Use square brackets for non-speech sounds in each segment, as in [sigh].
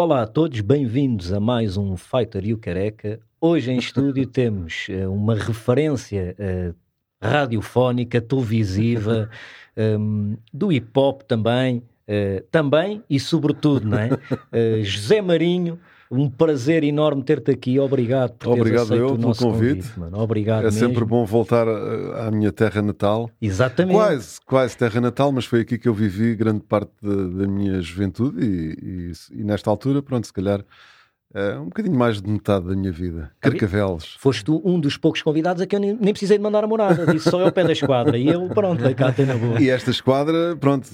Olá a todos, bem-vindos a mais um Fighter e o Careca. Hoje em estúdio [laughs] temos uh, uma referência uh, radiofónica, televisiva, um, [laughs] do hip hop também, uh, também e sobretudo, não é? [laughs] José Marinho, um prazer enorme ter-te aqui. Obrigado por teres Obrigado eu o pelo convite. convite. Obrigado É mesmo. sempre bom voltar à à minha terra natal. Exatamente. Quase, quase terra natal, mas foi aqui que eu vivi grande parte da, da minha juventude e, e- e nesta altura, pronto, se calhar é um bocadinho mais de metade da minha vida. Carcavelos. Foste tu um dos poucos convidados a que eu nem, nem precisei de mandar a morada. Disse só eu ao pé da esquadra. E eu, pronto, vai cá, tem na boa. E esta esquadra, pronto,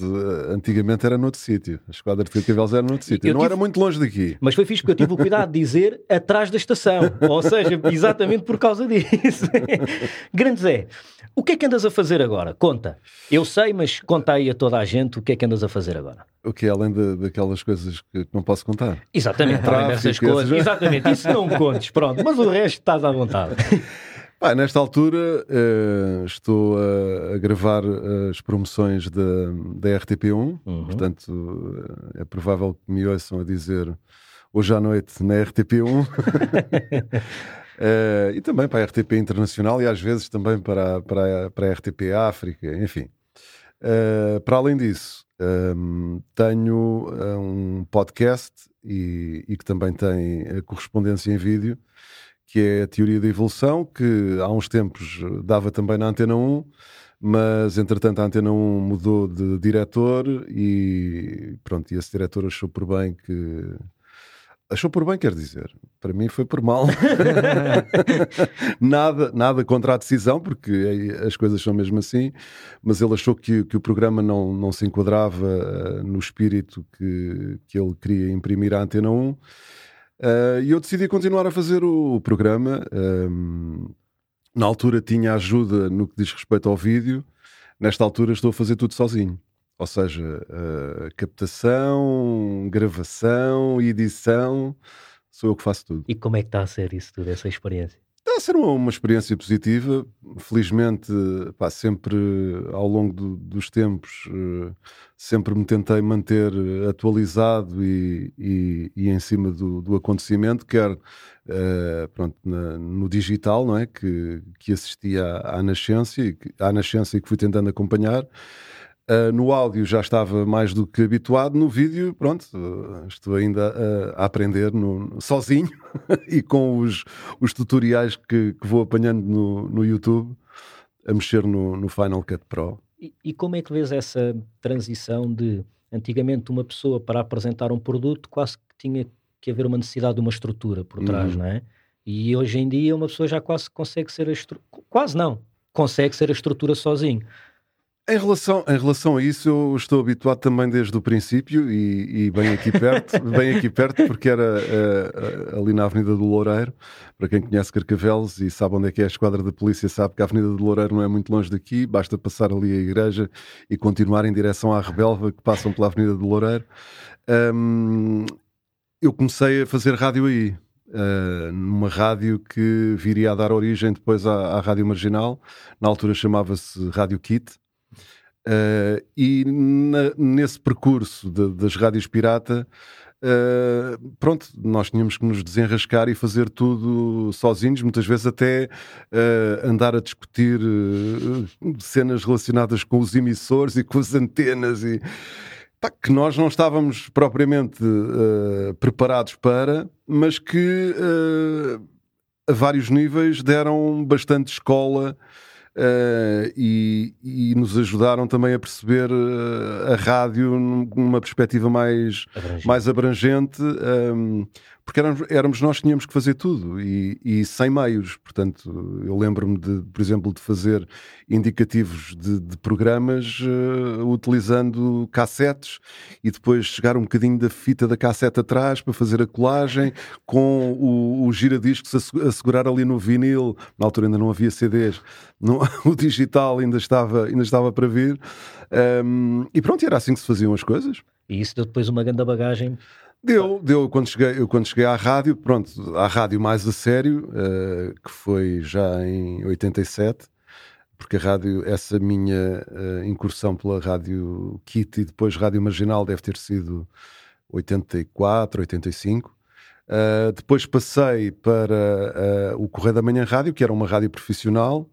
antigamente era noutro sítio. A esquadra de Carcavelos era noutro sítio. Eu Não tive- era muito longe daqui. Mas foi fixe porque eu tive o cuidado de dizer atrás da estação. Ou seja, exatamente por causa disso. [laughs] Grande Zé, o que é que andas a fazer agora? Conta. Eu sei, mas conta aí a toda a gente o que é que andas a fazer agora. O que é além de- daquelas coisas que não posso contar. Exatamente, Tráfico, essas coisas. Exatamente, isso não contes, pronto. Mas o resto estás à vontade. [laughs] Pá, nesta altura eh, estou a, a gravar eh, as promoções da, da RTP1, Uhum. portanto eh, é provável que me ouçam a dizer hoje à noite na RTP1 [laughs] Eh, e também para a RTP Internacional e às vezes também para, a- para, para a RTP África, enfim. Eh, para além disso, ehm, tenho eh, um podcast e, e que também tem correspondência em vídeo que é a teoria da evolução, que há uns tempos eh, dava também na Antena 1, mas entretanto a Antena 1 mudou de diretor e pronto, e esse diretor achou por bem que. Achou por bem, quer dizer, para mim foi por mal. [laughs] nada, nada contra a decisão, porque aí as coisas são mesmo assim, mas ele achou que, que o programa não, não se enquadrava eh, no espírito que, que ele queria imprimir à Antena 1. Uh, e eu decidi continuar a fazer o, o programa. Um, na altura tinha ajuda no que diz respeito ao vídeo, nesta altura estou a fazer tudo sozinho. Ou seja, uh, captação, gravação, edição, sou eu que faço tudo. E como é que está a ser isso tudo, essa experiência? Está a ser uma, uma experiência positiva. Felizmente, pá, sempre ao longo do- dos tempos, eh, sempre me tentei manter atualizado e, e- e em cima do, do acontecimento, quer eh, pronto, na- no digital, não é? Que, que assisti à, à nascença e que, à nascença e que fui tentando acompanhar. Uh, no áudio já estava mais do que habituado, no vídeo, pronto, uh, estou ainda a, a aprender no- sozinho [laughs] e com os, os tutoriais que, que vou apanhando no, no YouTube a mexer no, no Final Cut Pro. E, e como é que vês essa transição de antigamente uma pessoa para apresentar um produto quase que tinha que haver uma necessidade de uma estrutura por trás, Uhum. não é? E hoje em dia uma pessoa já quase consegue ser a estrutura, quase não, consegue ser a estrutura sozinho. Em relação, em relação a isso, eu estou habituado também desde o princípio e, e bem aqui perto, [laughs] bem aqui perto, porque era eh, ali na Avenida do Loureiro. Para quem conhece Carcavelos e sabe onde é que é a esquadra da polícia, sabe que a Avenida do Loureiro não é muito longe daqui, basta passar ali a igreja e continuar em direção à Rebelva, que passam pela Avenida do Loureiro. Hum, eu comecei a fazer rádio aí. eh, numa rádio que viria a dar origem depois à, à Rádio Marginal, na altura chamava-se Rádio Kit, Uh, e na- nesse percurso de- das rádios pirata, uh, pronto, nós tínhamos que nos desenrascar e fazer tudo sozinhos, muitas vezes até uh, andar a discutir cenas relacionadas com os emissores e com as antenas e pá, que nós não estávamos propriamente preparados para, mas que a vários níveis deram bastante escola Uh, e, e nos ajudaram também a perceber uh, a rádio numa perspectiva mais, Abrangente. mais abrangente, um, porque éramos, éramos nós que tínhamos que fazer tudo e, e sem meios. Portanto, eu lembro-me, de, por exemplo, de fazer indicativos de, de programas uh, utilizando cassetes e depois chegar um bocadinho da fita da cassete atrás para fazer a colagem com o, o giradiscos a, se- a segurar ali no vinil. Na altura ainda não havia CDs, não- [laughs] o digital ainda estava, ainda estava para vir. Um, e pronto, era assim que se faziam as coisas. E isso deu depois uma grande bagagem. Deu, deu quando cheguei, eu quando cheguei à rádio, pronto, à rádio mais a sério, eh, que foi já em 87, porque a rádio, essa minha eh, incursão pela rádio Kit e depois rádio marginal deve ter sido 84, 85. Uh, depois passei para uh, o Correio da Manhã Rádio, que era uma rádio profissional.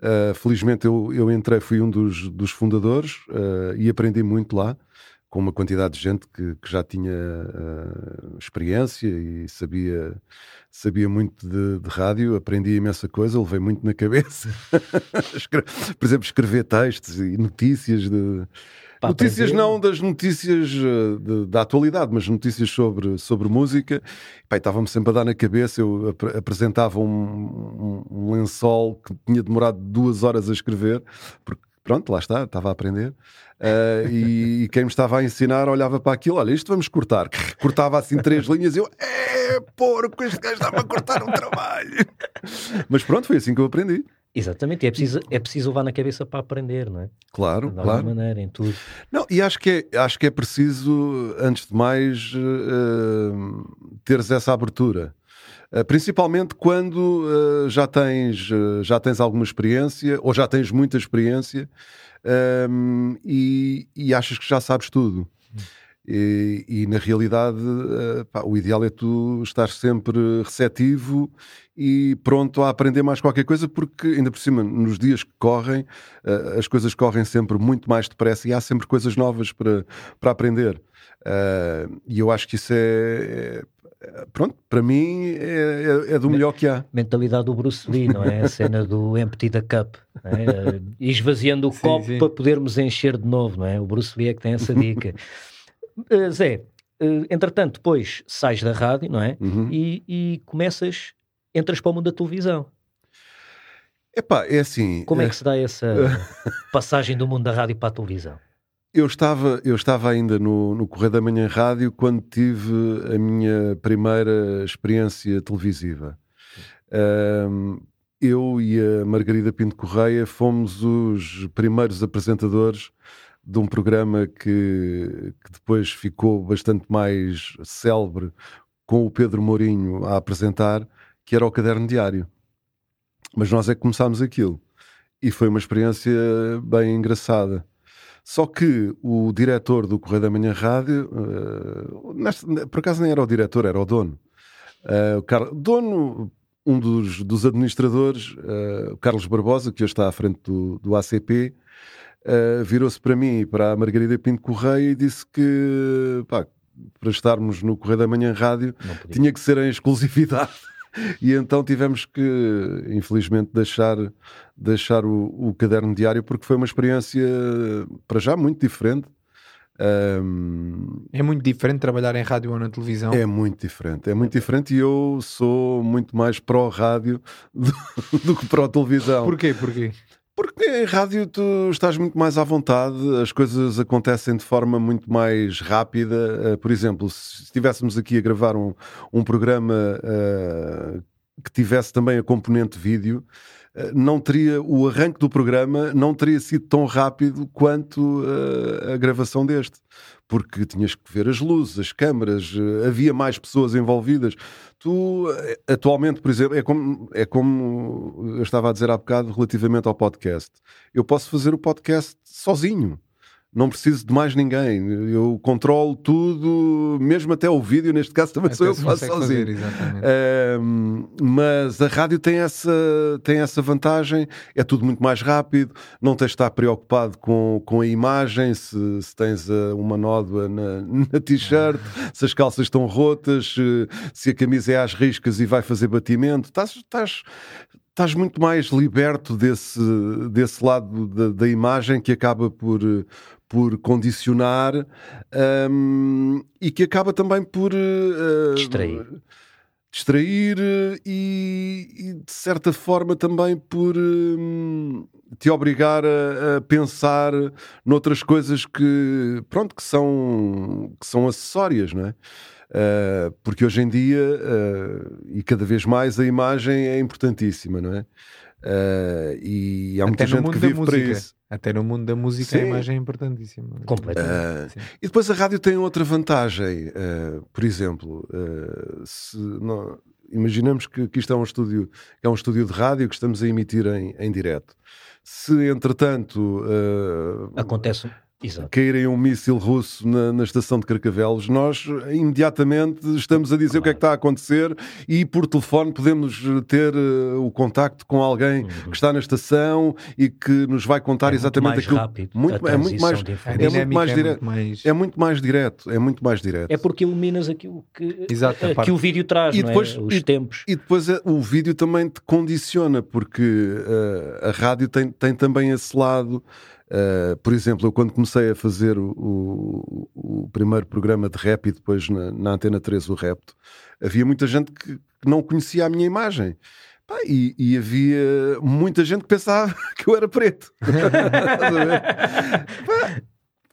Uh, felizmente eu, eu entrei, fui um dos, dos fundadores e aprendi muito lá, com uma quantidade de gente que, que já tinha experiência e sabia, sabia muito de, de, rádio. Aprendi imensa coisa, levei muito na cabeça. [laughs] Por exemplo, escrever textos e notícias de notícias aprender. não das notícias eh, de, da atualidade, mas notícias sobre, sobre música. Estava-me sempre a dar na cabeça. Eu ap apresentava um, um, um, lençol que tinha demorado duas horas a escrever, porque pronto, lá está, estava a aprender. Uh, e, e, quem me estava a ensinar olhava para aquilo: olha, isto vamos cortar. Cortava assim três linhas e eu, é porco, este gajo estava a cortar um trabalho. Mas pronto, foi assim que eu aprendi. Exatamente, e é preciso, é preciso levar na cabeça para aprender, não é? Claro, de claro. maneira, em tudo. Não, e acho que é, acho que é preciso, antes de mais, uh, teres essa abertura. Uh, principalmente quando uh, já, tens, já tens alguma experiência, ou já tens muita experiência, e, e achas que já sabes tudo. E, e, na realidade, uh, pá, o ideal é tu estar sempre receptivo e pronto a aprender mais qualquer coisa, porque ainda por cima, nos dias que correm, uh, as coisas correm sempre muito mais depressa e há sempre coisas novas para, para aprender. Uh, e eu acho que isso é, é pronto, para mim é, é, é, do melhor que há. Mentalidade do Bruce Lee, não é? A cena do [laughs] empty the cup, é? esvaziando o sim, copo sim. para podermos encher de novo, não é? O Bruce Lee é que tem essa dica. Uh, [laughs] Zé, uh, entretanto, depois sais da rádio, não é? Uhum. E, e, começas, entras para o mundo da televisão. Epá, é assim. Como é que se dá essa [laughs] passagem do mundo da rádio para a televisão? Eu estava, eu estava ainda no, no Correio da Manhã Rádio quando tive a minha primeira experiência televisiva. Um, eu e a Margarida Pinto Correia fomos os primeiros apresentadores de um programa que, que depois ficou bastante mais célebre com o Pedro Mourinho a apresentar, que era o Caderno Diário. Mas nós é que começámos aquilo. E foi uma experiência bem engraçada. Só que o diretor do Correio da Manhã Rádio, uh, neste, por acaso nem era o diretor, era o dono. Uh, o Car... dono, um dos, dos administradores, uh, Carlos Barbosa, que hoje está à frente do, do ACP, virou-se para mim e para a Margarida Pinto Correia e disse que pá, para estarmos no Correio da Manhã Rádio tinha que ser em exclusividade. E então tivemos que, infelizmente, deixar, deixar o, o caderno diário porque foi uma experiência, para já, muito diferente. Um, é muito diferente trabalhar em rádio ou na televisão? É muito diferente, é muito diferente e eu sou muito mais pró-rádio [laughs] do, do, que pró-televisão. Porquê? Porquê? Porque em rádio tu estás muito mais à vontade, as coisas acontecem de forma muito mais rápida. Uh, por exemplo, se estivéssemos aqui a gravar um, um programa uh, que tivesse também a componente vídeo, não teria o arranque do programa não teria sido tão rápido quanto a gravação deste porque tinhas que ver as luzes, as câmaras, eh, havia mais pessoas envolvidas. Tu, eh, atualmente, por exemplo, é como, é como eu estava a dizer há bocado relativamente ao podcast. Eu posso fazer o podcast sozinho não preciso de mais ninguém. Eu controlo tudo, mesmo até o vídeo, neste caso também até sou eu que faço sozinho. Fazer, mas a rádio tem essa, tem essa vantagem, é tudo muito mais rápido, não tens de estar preocupado com, com a imagem, se, se tens uh, uma nódoa na, [laughs] na t-shirt, se as calças estão rotas, se, se a camisa é às riscas e vai fazer batimento. Estás, estás, estás muito mais liberto desse, desse lado da, da, imagem que acaba por, por condicionar um, e que acaba também por uh, distrair. Distrair e, e, de certa forma também por um, te obrigar a, a, pensar noutras coisas que pronto que são que são acessórias, não é? Uh, porque hoje em dia uh, e cada vez mais a imagem é importantíssima, não é? Uh, e há muita gente que vive para isso. Até no mundo da música Sim. a imagem é importantíssima. Completamente. Uh, e depois a rádio tem outra vantagem. Uh, por exemplo, uh, se não, imaginamos que, que isto é um estúdio, é um estúdio de rádio que estamos a emitir em, em direto. Se entretanto acontece Exato. caírem um míssil russo na, na, estação de Carcavelos, nós imediatamente estamos a dizer claro. o que é que está a acontecer e por telefone podemos ter uh, o contacto com alguém uhum. que está na estação e que nos vai contar é exatamente muito aquilo. Rápido, muito, é muito mais é muito mais direto. É muito mais direto. É muito mais direto. É porque iluminas aquilo que, Exato, que o vídeo traz, e depois, é? os e, tempos. E depois é, o vídeo também te condiciona, porque uh, a rádio tem, tem também esse lado. Uh, por exemplo, eu quando comecei a fazer o, o, o primeiro programa de rap e depois na, na, Antena 3 o Repto, havia muita gente que, que não conhecia a minha imagem. Pá, e, e, havia muita gente que pensava [laughs] que eu era preto. [laughs] Pá,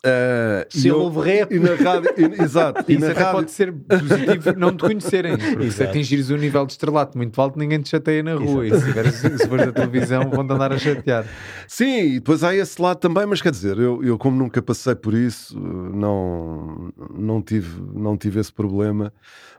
Uh, Se eu, houve rap. E na rádio, e, exato. E Isso até rádio... pode ser positivo não te conhecerem, porque se atingires um nível de estrelato muito alto, ninguém te chateia na rua. Exato. E se fores da televisão, vão-te andar a chatear. Sim, e depois há esse lado também, mas quer dizer, eu, eu como nunca passei por isso, não, não, tive, não tive esse problema.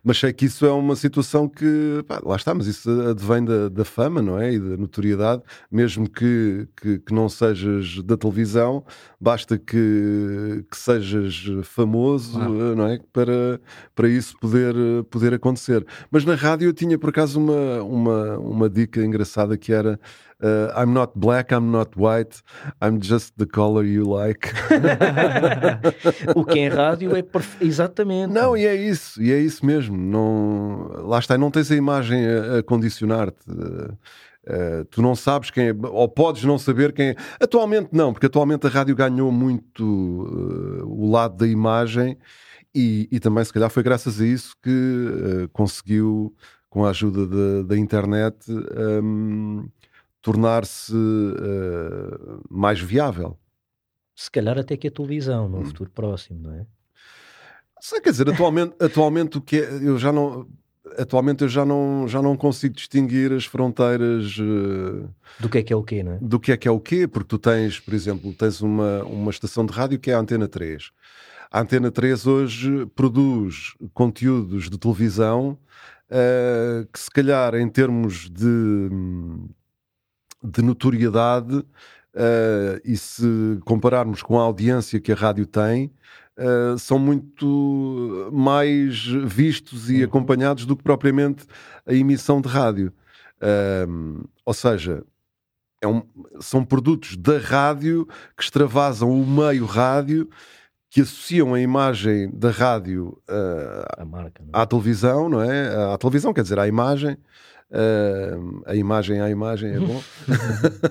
Mas sei que isso é uma situação que, pá, lá está, mas isso advém da, da, fama, não é? E da notoriedade, mesmo que, que, que não sejas da televisão, basta que, que sejas famoso, ah. não é? Para, para isso poder, poder acontecer. Mas na rádio eu tinha por acaso uma, uma, uma dica engraçada que era Uh, I'm not black, I'm not white, I'm just the color you like. [laughs] o que é rádio é perfe... exatamente. Não, e é isso, e é isso mesmo. Não, lá está, não tens a imagem a, a condicionar-te. Uh, tu não sabes quem é, ou podes não saber quem é. Atualmente não, porque atualmente a rádio ganhou muito uh, o lado da imagem e, e, também, se calhar, foi graças a isso que uh, conseguiu, com a ajuda da internet, um, tornar-se uh, mais viável. Se calhar até que a televisão, no hum. futuro próximo, não é? Sei, quer dizer, atualmente, atualmente o que é, eu já não atualmente eu já não, já não consigo distinguir as fronteiras uh, do que é que é o quê, não é? Do que é que é o quê, porque tu tens, por exemplo, tens uma, uma estação de rádio que é a Antena 3. A Antena 3 hoje produz conteúdos de televisão uh, que se calhar em termos de de notoriedade uh, e se compararmos com a audiência que a rádio tem, uh, são muito mais vistos e acompanhados do que propriamente a emissão de rádio. Uh, ou seja, é um, são produtos da rádio que extravasam o meio rádio que associam a imagem da rádio uh, marca, é? à televisão, não é? À televisão, quer dizer, à imagem, Uh, a imagem à imagem é bom.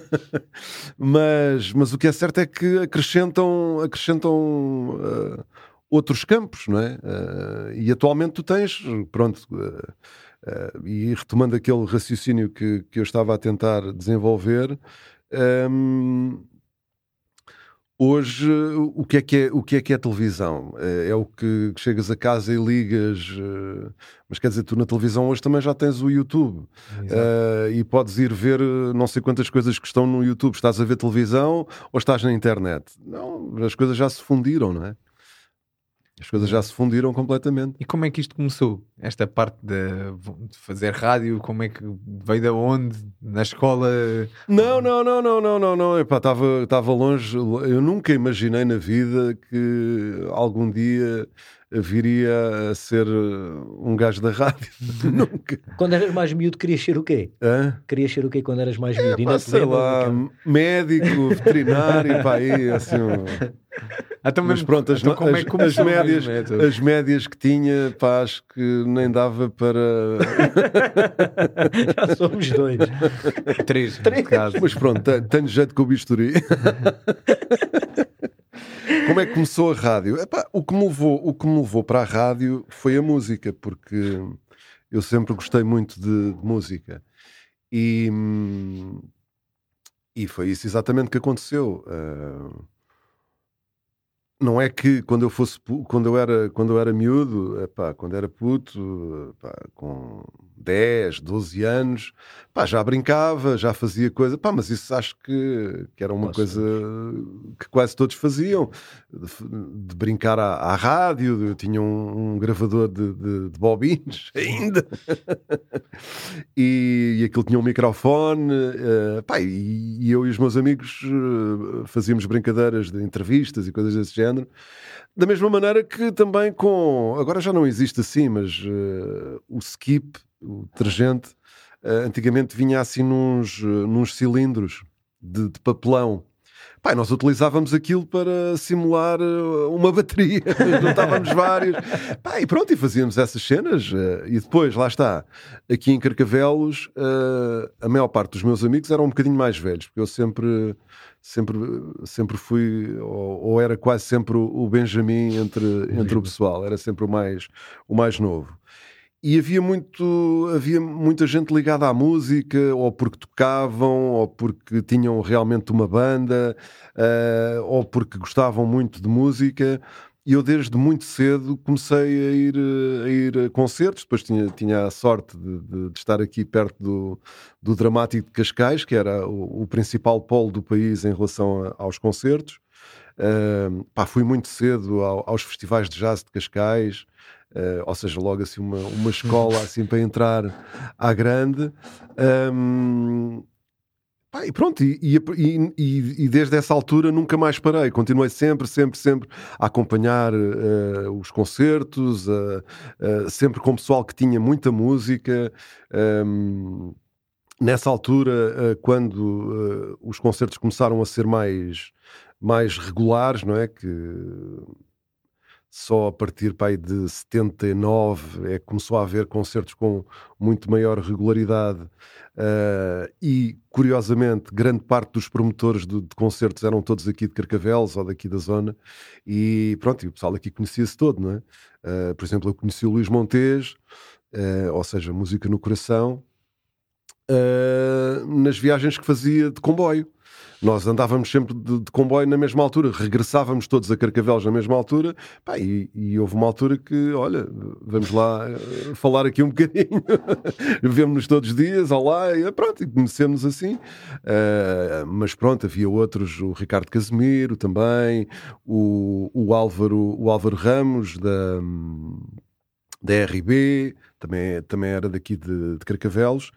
[laughs] mas, mas o que é certo é que acrescentam, acrescentam uh, outros campos, não é? Uh, e atualmente tu tens, pronto, e retomando aquele raciocínio que, que eu estava a tentar desenvolver, Hoje, o que, é que é, o que é que é televisão? É, é o que chegas a casa e ligas, eh, mas quer dizer, tu na televisão hoje também já tens o YouTube uh, e podes ir ver eh, não sei quantas coisas que estão no YouTube. Estás a ver televisão ou estás na internet? Não, as coisas já se fundiram, não é? As coisas já se fundiram completamente. E como é que isto começou? Esta parte de, fazer rádio, como é que veio de onde? Na escola? Não, não, não, não, não, não, não. Estava longe. Eu nunca imaginei na vida que algum dia viria a ser um gajo da rádio. [laughs] Nunca. Quando eras mais miúdo, querias ser o quê? Hã? Querias ser o quê quando eras mais miúdo? É, pá, sei lá, médico, veterinário, pá, aí, assim... [laughs] Então, mas pronto, as, então como é as, as médias, as médias que tinha, pá, acho que nem dava para. [laughs] Já somos dois. Três, Três. Caso. Mas pronto, tenho jeito com o bisturi. [laughs] Como é que começou a rádio? Epá, o, que me levou, o que me levou para a rádio foi a música, porque eu sempre gostei muito de, de música. E, e foi isso exatamente que aconteceu. Uh, não é que quando eu fosse quando eu era quando eu era miúdo, epá, quando era puto, epá, com 10, 12 anos, pá, já brincava, já fazia coisa, pá, mas isso acho que, que era uma Nossa. coisa que quase todos faziam, de, de brincar à, à, rádio, eu tinha um, um gravador de, de, de, bobines [laughs] ainda, e, e aquilo tinha um microfone, uh, pá, e, e, eu e os meus amigos uh, fazíamos brincadeiras de entrevistas e coisas desse género, da mesma maneira que também com, agora já não existe assim, mas uh, o skip o detergente, uh, antigamente vinha assim nos, nos cilindros de, de papelão. Pai, nós utilizávamos aquilo para simular eh, uma bateria, [laughs] juntávamos vários. Pai, e pronto, e fazíamos essas cenas. E depois, lá está, aqui em Carcavelos, a maior parte dos meus amigos eram um bocadinho mais velhos, porque eu sempre, sempre, sempre fui, ou, ou era quase sempre o Benjamin entre, entre o pessoal, era sempre o mais, o mais novo e havia muito havia muita gente ligada à música ou porque tocavam ou porque tinham realmente uma banda uh, ou porque gostavam muito de música. E eu desde muito cedo comecei a ir a, ir a concertos. Depois tinha, tinha a sorte de, de, de, estar aqui perto do, do Dramático de Cascais que era o, o principal polo do país em relação a, aos concertos. Uh, pá, fui muito cedo ao, aos festivais de jazz de Cascais Uh, ou seja, logo assim uma, uma escola [laughs] assim para entrar à grande. Um, pá, e pronto, e, e, e, e, desde essa altura nunca mais parei. Continuei sempre, sempre, sempre a acompanhar uh, os concertos, uh, sempre com pessoal que tinha muita música. Um, nessa altura, quando os concertos começaram a ser mais, mais regulares, não é? Que só a partir pai, de 79 é que começou a haver concertos com muito maior regularidade uh, e, curiosamente, grande parte dos promotores de, de, concertos eram todos aqui de Carcavelos ou daqui da zona e pronto, e o pessoal aqui conhecia-se todo, não é? Uh, por exemplo, eu conheci o Luís Montes, uh, ou seja, música no coração, nas viagens que fazia de comboio. Nós andávamos sempre de, de, comboio na mesma altura, regressávamos todos a Carcavelos na mesma altura, pá, e, e, houve uma altura que, olha, vamos lá uh, falar aqui um bocadinho, [laughs] vemos-nos todos os dias, olá, e pronto, e conhecemos assim. Uh, mas pronto, havia outros, o Ricardo Casemiro também, o, o, Álvaro, o Álvaro Ramos da, da RB, também, também era daqui de, de Carcavelos,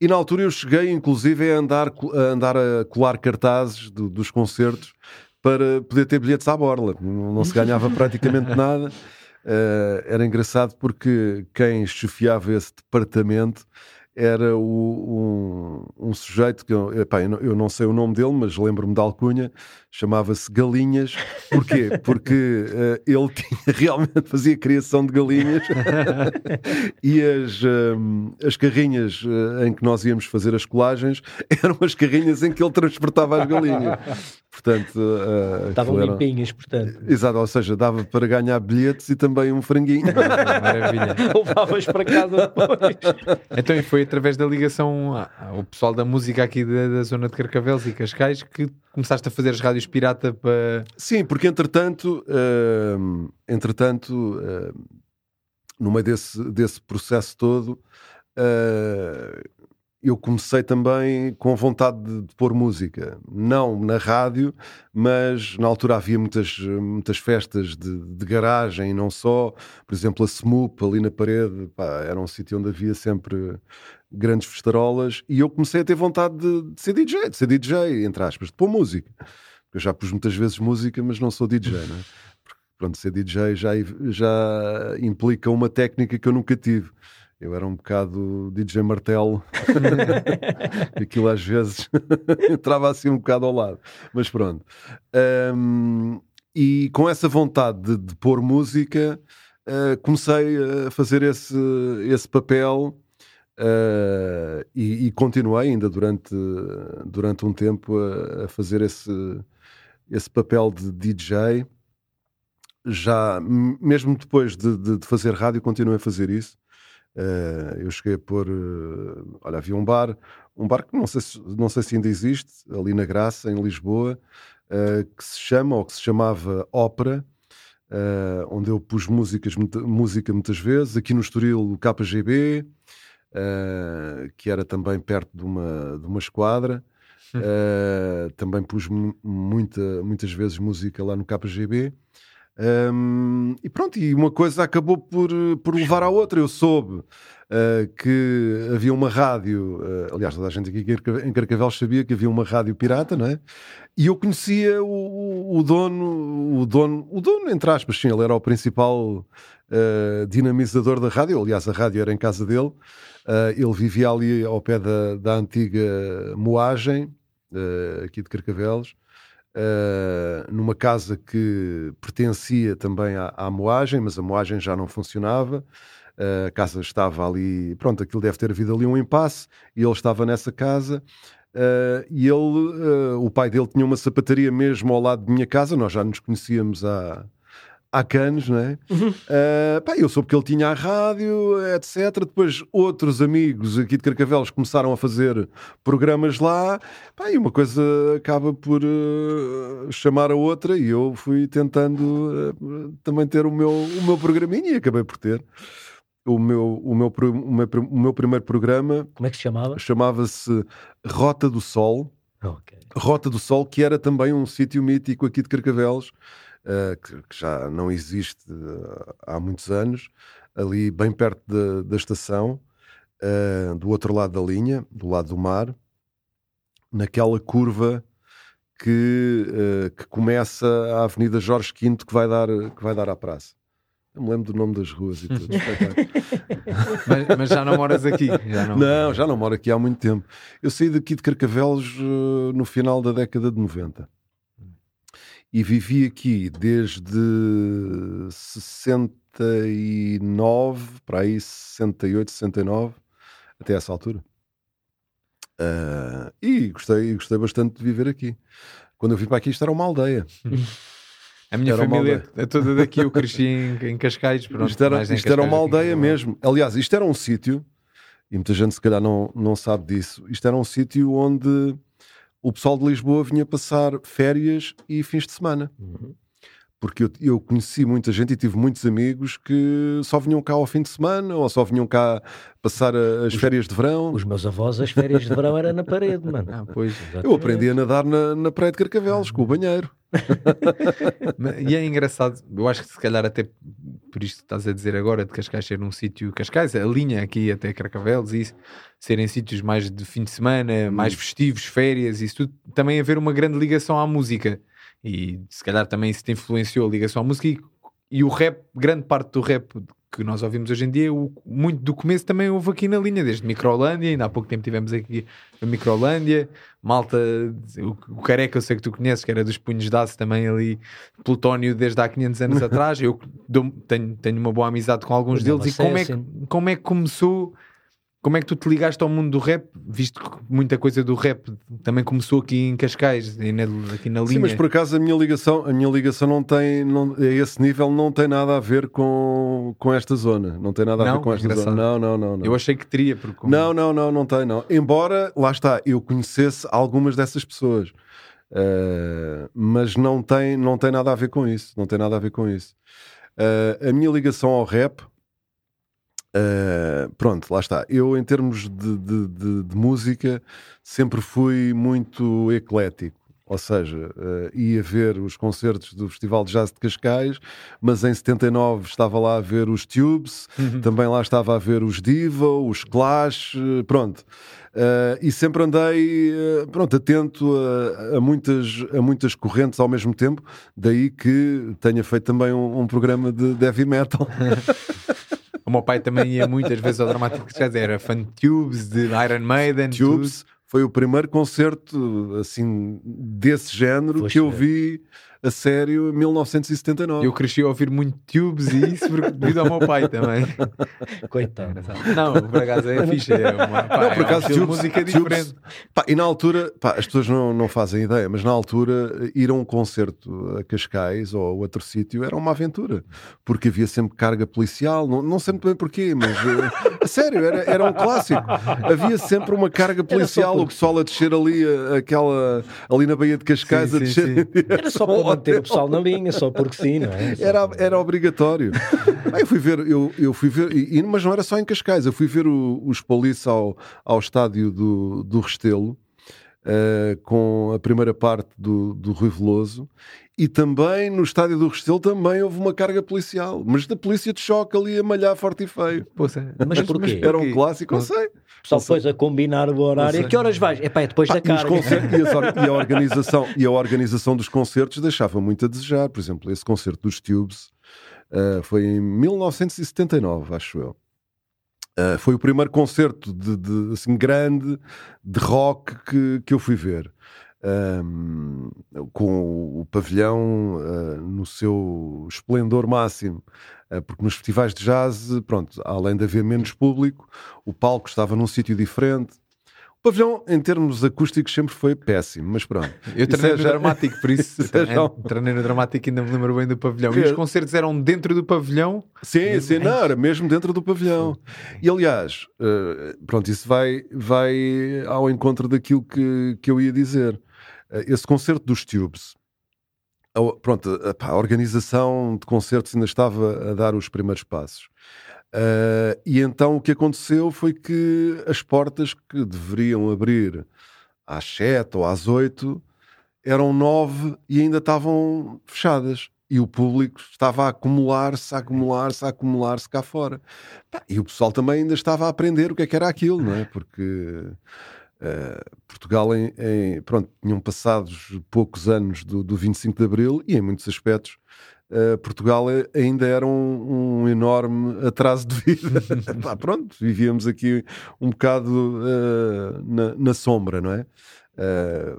e na altura eu cheguei inclusive a andar a, andar a colar cartazes do, dos concertos para poder ter bilhetes à borla, não, não se ganhava praticamente [laughs] nada. Uh, era engraçado porque quem chefiava esse departamento era o, um, um, sujeito que eu, epá, eu, não, eu, não, sei o nome dele, mas lembro-me da alcunha, chamava-se Galinhas. Porquê? Porque uh, ele tinha, [laughs] realmente fazia criação de galinhas e as, um, as carrinhas uh, em que nós íamos fazer as colagens [laughs] eram as carrinhas em que ele transportava as galinhas. Portanto, uh, estavam era... limpinhas, portanto. Exato, ou seja, dava para ganhar bilhetes e também um franguinho. [laughs] Maravilha. Levavas para casa depois. Então, e foi através da ligação ao pessoal da música aqui da, da zona de Carcavelos e Cascais que começaste a fazer as rádios pirata para. Sim, porque entretanto, uh, entretanto, uh, no meio desse, desse processo todo. Uh, eu comecei também com vontade de, de, pôr música, não na rádio, mas na altura havia muitas, muitas festas de, de garagem não só. Por exemplo, a Smoop ali na parede, pá, era um sítio onde havia sempre grandes festarolas e eu comecei a ter vontade de, de, ser DJ, de ser DJ, entre aspas, de pôr música. Eu já pus muitas vezes música, mas não sou DJ, não é? Porque, pronto, ser DJ já, já implica uma técnica que eu nunca tive. Eu era um bocado DJ martelo. [laughs] Aquilo às vezes [laughs] entrava assim um bocado ao lado. Mas pronto. Um, e com essa vontade de, de pôr música, uh, comecei a fazer esse, esse papel uh, e, e, continuei ainda durante, durante um tempo a, a fazer esse, esse papel de DJ. Já, mesmo depois de, de, de fazer rádio, continuei a fazer isso. Uh, eu cheguei a pôr. Uh, olha, havia um bar, um bar que não sei, se, não sei se ainda existe, ali na Graça, em Lisboa, uh, que se chama, ou que se chamava Ópera, uh, onde eu pus músicas, música muitas vezes, aqui no Estoril o KGB, uh, que era também perto de uma, de uma esquadra, uh, também pus muita, muitas vezes música lá no KGB. Um, e pronto, e uma coisa acabou por, por levar à outra. Eu soube uh, que havia uma rádio, uh, aliás, toda a gente aqui em Carcavelos sabia que havia uma rádio pirata, não é? E eu conhecia o, o dono, o dono, o dono, entre aspas, sim, ele era o principal uh, dinamizador da rádio. Aliás, a rádio era em casa dele. ele vivia ali ao pé da, da antiga moagem, aqui de Carcavelos. Uh, numa casa que pertencia também à, à, moagem, mas a moagem já não funcionava a casa estava ali, pronto, aquilo deve ter havido ali um impasse, e ele estava nessa casa. Uh, e ele, uh, o pai dele tinha uma sapataria mesmo ao lado de minha casa, nós já nos conhecíamos há, há canos, não é? Uhum. Uh, pá, eu soube que ele tinha a rádio, etc. Depois outros amigos aqui de Carcavelos começaram a fazer programas lá, pá, e uma coisa acaba por uh, chamar a outra, e eu fui tentando uh, também ter o meu, o meu programinha e acabei por ter o meu, o, meu, o, meu, o meu primeiro programa. Como é que se chamava? Chamava-se Rota do Sol. Okay. Rota do Sol, que era também um sítio mítico aqui de Carcavelos, uh, que, que, já não existe uh, há muitos anos, ali bem perto da, da estação, uh, do outro lado da linha, do lado do mar, naquela curva que, que começa a Avenida Jorge V, que vai dar, que vai dar à praça. Eu me lembro do nome das ruas e tudo. [laughs] mas, mas, já não moras aqui? Já não... não, já não moro aqui há muito tempo. Eu saí daqui de Carcavelos uh, no final da década de 90. E vivi aqui desde 69, para aí 68, 69, até essa altura. Uh, e gostei, gostei bastante de viver aqui. Quando eu vim para aqui, isto era uma aldeia. [laughs] A minha família é toda daqui, eu cresci em, em Cascais. Pronto, isto era, isto era uma aldeia mesmo. Aliás, isto era um sítio, e muita gente se calhar não, não sabe disso, isto era um sítio onde o pessoal de Lisboa vinha passar férias e fins de semana. Uhum porque eu, eu, conheci muita gente e tive muitos amigos que só vinham cá ao fim de semana ou só vinham cá passar as os, férias de verão. Os meus avós, as férias de verão era na parede, mano. Ah, pois, eu aprendi a nadar na, na praia de Carcavelos com o banheiro. [laughs] e é engraçado, eu acho que se calhar até por isto que estás a dizer agora, de Cascais ser um sítio, Cascais, a linha aqui até Carcavelos, e isso, serem sítios mais de fim de semana, mais hum. festivos, férias, isso tudo, também haver uma grande ligação à música e se calhar também isso te influenciou a ligação à música e, e o rap, grande parte do rap que nós ouvimos hoje em dia, o, muito do começo também houve aqui na linha, desde Microlândia, ainda há pouco tempo tivemos aqui a Microlândia, Malta, o, o Careca, eu sei que tu conheces, que era dos punhos de aço também ali, Plutónio desde há 500 anos [laughs] atrás, eu dou, tenho, tenho uma boa amizade com alguns deles, e como é, que, como é que começou como é que tu te ligaste ao mundo do rap, visto que muita coisa do rap também começou aqui em Cascais, aqui na linha? Sim, mas por acaso a minha ligação, a minha ligação não tem, não, a esse nível não tem nada a ver com, com esta zona. Não tem nada a não, ver com esta engraçado. zona. Não, não, não, não. Eu achei que teria. Porque... Não, não, não, não tem, não. Embora, lá está, eu conhecesse algumas dessas pessoas. Uh, mas não tem, não tem nada a ver com isso. Não tem nada a ver com isso. Uh, a minha ligação ao rap Uh, pronto, lá está. Eu, em termos de, de, de, de música, sempre fui muito eclético. Ou seja, uh, ia ver os concertos do Festival de Jazz de Cascais, mas em 79 estava lá a ver os Tubes, uhum. também lá estava a ver os Diva, os Clash, uh, pronto. Uh, e sempre andei pronto, atento a, a, muitas, a muitas correntes ao mesmo tempo, daí que tenha feito também um, um programa de heavy metal. [laughs] O meu pai também ia muitas vezes ao Dramático de Jazz, era fan de Tubes, de Iron Maiden. Tubes tudo. foi o primeiro concerto assim desse género Poxa. que eu vi a sério 1979. Eu cresci a ouvir muito tubes e isso porque- devido ao meu pai também. [laughs] Coitado. Não, por acaso é fixe. É uma, pá, Não, por é um acaso, de Tubes- música Tubes- diferente. Pá, e na altura, pá, as pessoas não, não fazem ideia, mas na altura ir a um concerto a Cascais ou a outro sítio era uma aventura, porque havia sempre carga policial, não, não sei muito bem porquê, mas eh, a sério, era, era um clássico. Havia sempre uma carga policial, o pessoal a descer ali, a- aquela, ali na Baía de Cascais, Sim, a sim, descer. sim. em Era só ao manter o pessoal na linha, só porque sim, não é? Só- [laughs] Era, era obrigatório. [laughs] Eu fui ver, eu, eu fui ver, e- mas não era só em Cascais, eu fui ver o- os Police ao, ao estádio do, do Restelo, eh, com a primeira parte do, do Rui Veloso, e também no estádio do Restelo também houve uma carga policial, mas da polícia de choque ali a malhar forte e feio. Poxa, Mas porquê? Era um clássico, não sei. Pessoal depois a combinar o horário. A que horas vais? É pá, é depois da E, carga. concertos- e e a organização, e a organização dos concertos deixava muito a desejar. Por exemplo, esse concerto dos Tubes eh, foi em 1979, acho eu. Eh, foi o primeiro concerto de, de, assim, grande de rock que, que eu fui ver. Ahm, com o pavilhão eh, no seu esplendor máximo, Eh, porque nos festivais de jazz, pronto, além de haver menos público, o palco estava num sítio diferente. O pavilhão, em termos acústicos, sempre foi péssimo, mas pronto. Eu treinei é no já- dramático, por isso [laughs] é já- treinei no dramático e ainda me lembro bem do pavilhão. E É. os concertos eram dentro do pavilhão. Sim, sim, não, era mesmo dentro do pavilhão. E aliás, eh, pronto, isso vai, vai ao encontro daquilo que, que eu ia dizer. Eh, esse concerto dos Tubes, a, pronto, a, pá, a organização de concertos ainda estava a dar os primeiros passos. Eh, e então o que aconteceu foi que as portas que deveriam abrir às sete ou às oito eram nove e ainda estavam fechadas. E o público estava a acumular-se, a acumular-se, a acumular-se cá fora. E o pessoal também ainda estava a aprender o que é que era aquilo, não é? Porque eh, Portugal, em, em- pronto, tinham passados poucos anos do, do 25 de Abril e em muitos aspectos eh, Portugal eh, ainda era um, um enorme atraso de vida. [laughs] [laughs] Pá, pronto, vivíamos aqui um bocado eh, na, na sombra, não é? Eh,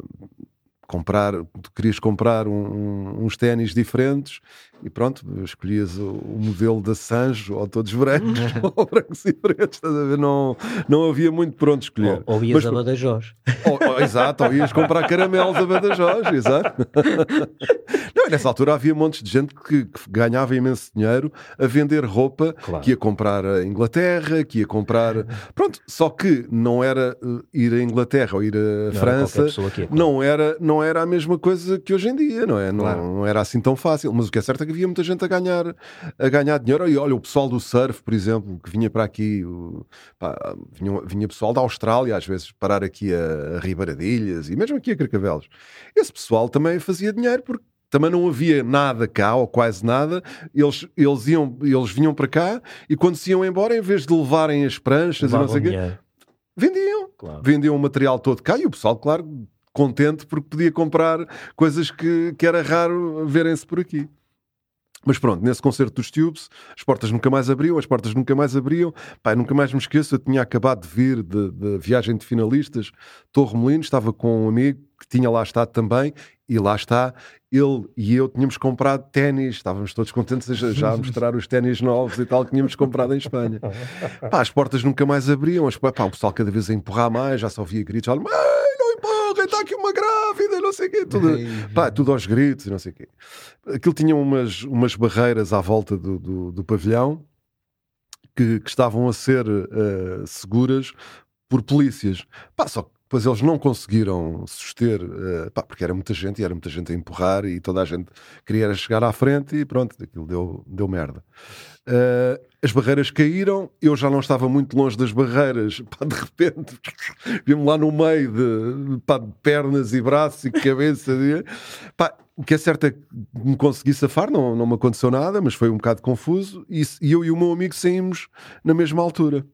comprar, tu querias comprar um- um- uns ténis diferentes e pronto, escolhias o, o modelo da Sanjo ou todos brancos [laughs] ou brancos e pretos, estás a ver? Não, não havia muito por onde escolher. Ou, ou ias Mas- a Badajoz. Ou- ou- exato, ou ias comprar caramelos a Badajoz, exato. [laughs] Não, e nessa altura havia montes de gente que, que ganhava imenso dinheiro a vender roupa, Claro. que ia comprar a Inglaterra, que ia comprar. Pronto, só que não era eh, ir a Inglaterra ou ir Não era França. que ia, claro. Não era, não era a mesma coisa que hoje em dia, não é? Não, Claro. não era assim tão fácil. Mas o que é certo é que havia muita gente a ganhar, a ganhar dinheiro. E olha, o pessoal do surf, por exemplo, que vinha para aqui, o- pá, vinha, vinha pessoal da Austrália, às vezes, parar aqui a, a Ribeiradilhas e mesmo aqui a Carcavelos. Esse pessoal também fazia dinheiro porque também não havia nada cá, ou quase nada. Eles, eles, iam, eles vinham para cá e quando se iam embora, em vez de levarem as pranchas e não sei o quê, vendiam claro. vendiam o material todo cá e o pessoal, claro, contente porque podia comprar coisas que, que era raro verem-se por aqui. Mas pronto, nesse concerto dos Tubes, as portas nunca mais abriam, as portas nunca mais abriam. Eu nunca mais me esqueço, eu tinha acabado de vir de, viagem de finalistas, Torre Molino, estava com um amigo que tinha lá estado também, e lá está, ele e eu tínhamos comprado ténis, estávamos todos contentes já, a mostrar os ténis novos e tal que tínhamos comprado em Espanha. Pá, as portas nunca mais abriam, as, pá, o pessoal cada vez a empurrar mais, já só ouvia gritos, mãe, não empurrem, está aqui uma grávida, sei o quê, tudo, pá, tudo aos gritos e não sei o quê. Aquilo tinha umas, umas barreiras à volta do, do, do pavilhão que, que estavam a ser eh, seguras por polícias. Pá, só que depois eles não conseguiram suster, eh, pá, porque era muita gente e era muita gente a empurrar e toda a gente queria chegar à frente e pronto, aquilo deu, deu merda. Eh, as barreiras caíram, eu já não estava muito longe das barreiras, [laughs] pá, de repente vi-me lá no meio de, pá, de pernas e braços e cabeça. e- pá, o que é certo é que me consegui safar, não, não me aconteceu nada, mas foi um bocado confuso. E, e eu e o meu amigo saímos na mesma altura.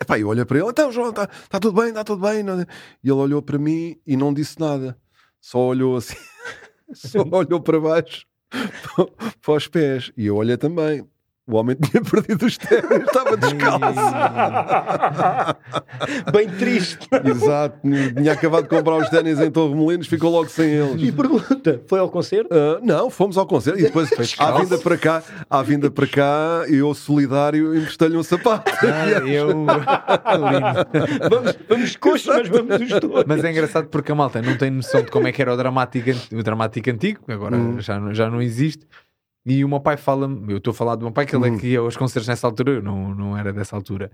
Epá, eu olhei para ele, então João, está tá tudo bem, está tudo bem. é? E ele olhou para mim e não disse nada. Só olhou assim, [laughs] só olhou para baixo, [laughs] para os pés. E eu olhei também. O homem tinha [laughs] perdido os ténis, estava descalço. [laughs] Bem triste. Exato, tinha acabado de comprar os ténis em Torremolinos, ficou logo sem eles. E pergunta, foi ao concerto? Uh, não, fomos ao concerto e depois à vinda para cá, à vinda para cá, eu solidário emprestei-lhe um sapato. Ah, eu. [laughs] vamos, vamos coxos, mas vamos os dois. Mas é engraçado porque a malta não tem noção de como é que era o dramático, o dramático antigo, que agora Hum. já, já não existe. E o meu pai fala-me, eu estou a falar do meu pai, que ele é Hum. que ia aos concertos nessa altura, eu não, não era dessa altura.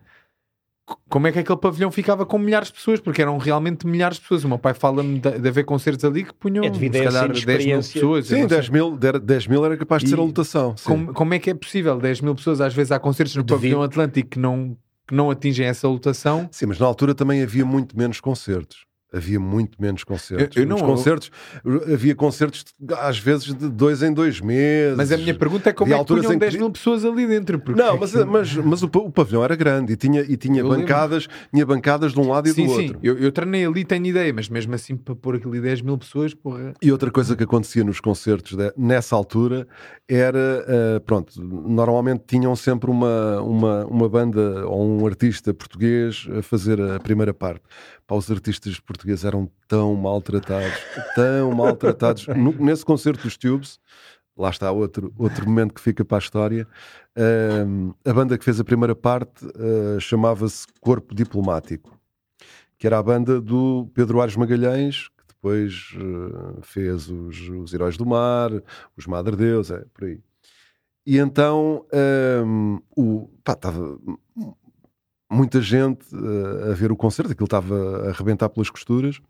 C- Como é que aquele pavilhão ficava com milhares de pessoas? Porque eram realmente milhares de pessoas. O meu pai fala-me de, de haver concertos ali que punham É devido se calhar 10 mil inexperiência. pessoas. Sim, não sei. 10 mil, der- 10 mil era capaz de ser a lotação. Como, como é que é possível 10 mil pessoas? Às vezes há concertos no Devido- pavilhão Atlântico que não, que não atingem essa lotação. Sim, mas na altura também havia muito menos concertos. Havia muito menos concertos. Eu- eu não- concertos, havia concertos às vezes de dois em dois meses. Mas a minha pergunta é como é que punham em que- 10 mil pessoas ali dentro? Porque Não, mas, mas, mas o, o pavilhão era grande e tinha, e tinha Eu lembro. bancadas, tinha bancadas de um lado e sim, do sim, outro. eu, eu treinei ali, tenho ideia, mas mesmo assim para pôr aquili 10 mil pessoas, porra. E outra coisa que acontecia nos concertos de- nessa altura era, eh, pronto, normalmente tinham sempre uma, uma, uma banda ou um artista português a fazer a primeira parte. Pá, os artistas portugueses eram tão maltratados, tão maltratados. [laughs] No- nesse concerto dos Tubes, lá está outro, outro momento que fica para a história, eh, a banda que fez a primeira parte eh, chamava-se Corpo Diplomático, que era a banda do Pedro Ares Magalhães, que depois eh, fez os, os Heróis do Mar, os Madre Deus, é por aí. E então ehm, o, pá, estava muita gente eh, a ver o concerto, aquilo estava a arrebentar pelas costuras.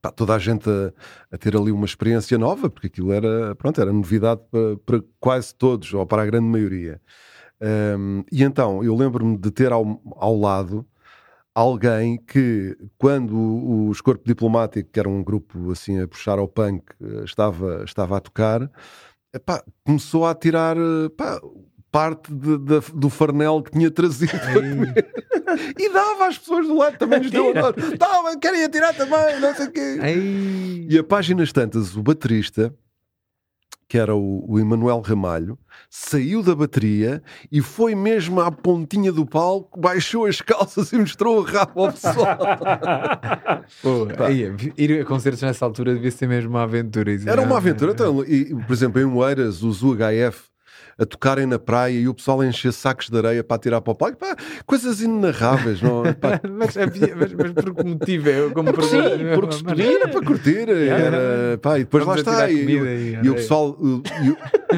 Pá, toda a gente a, a ter ali uma experiência nova, porque aquilo era, pronto, era novidade para, para quase todos, ou para a grande maioria. Ehm, e então, eu lembro-me de ter ao, ao lado alguém que, quando os Corpo Diplomático, que era um grupo assim a puxar ao punk, eh, estava, estava a tocar, epá, começou a tirar eh, pá, parte de- da- do farnel que tinha trazido [laughs] e dava às pessoas do lado também nos deu agora. Tava, querem atirar também, não sei o quê. Ei. E a páginas tantas, o baterista, que era o, o Emanuel Ramalho, saiu da bateria e foi mesmo à pontinha do palco, baixou as calças e mostrou o rabo ao pessoal. [laughs] Pô, aí, ir a concertos nessa altura devia ser mesmo uma aventura. Era uma é- aventura. Então, e, por exemplo, em Moeiras, os UHF a tocarem na praia e o pessoal a encher sacos de areia para tirar para o palco. Pá, coisas inenarráveis, não? Pá, [laughs] mas, mas, mas por que motivo? É como Porque sim, porque se podia. era para curtir. [laughs] Era, pá, e depois Vamos lá está. E, e e o pessoal. [laughs]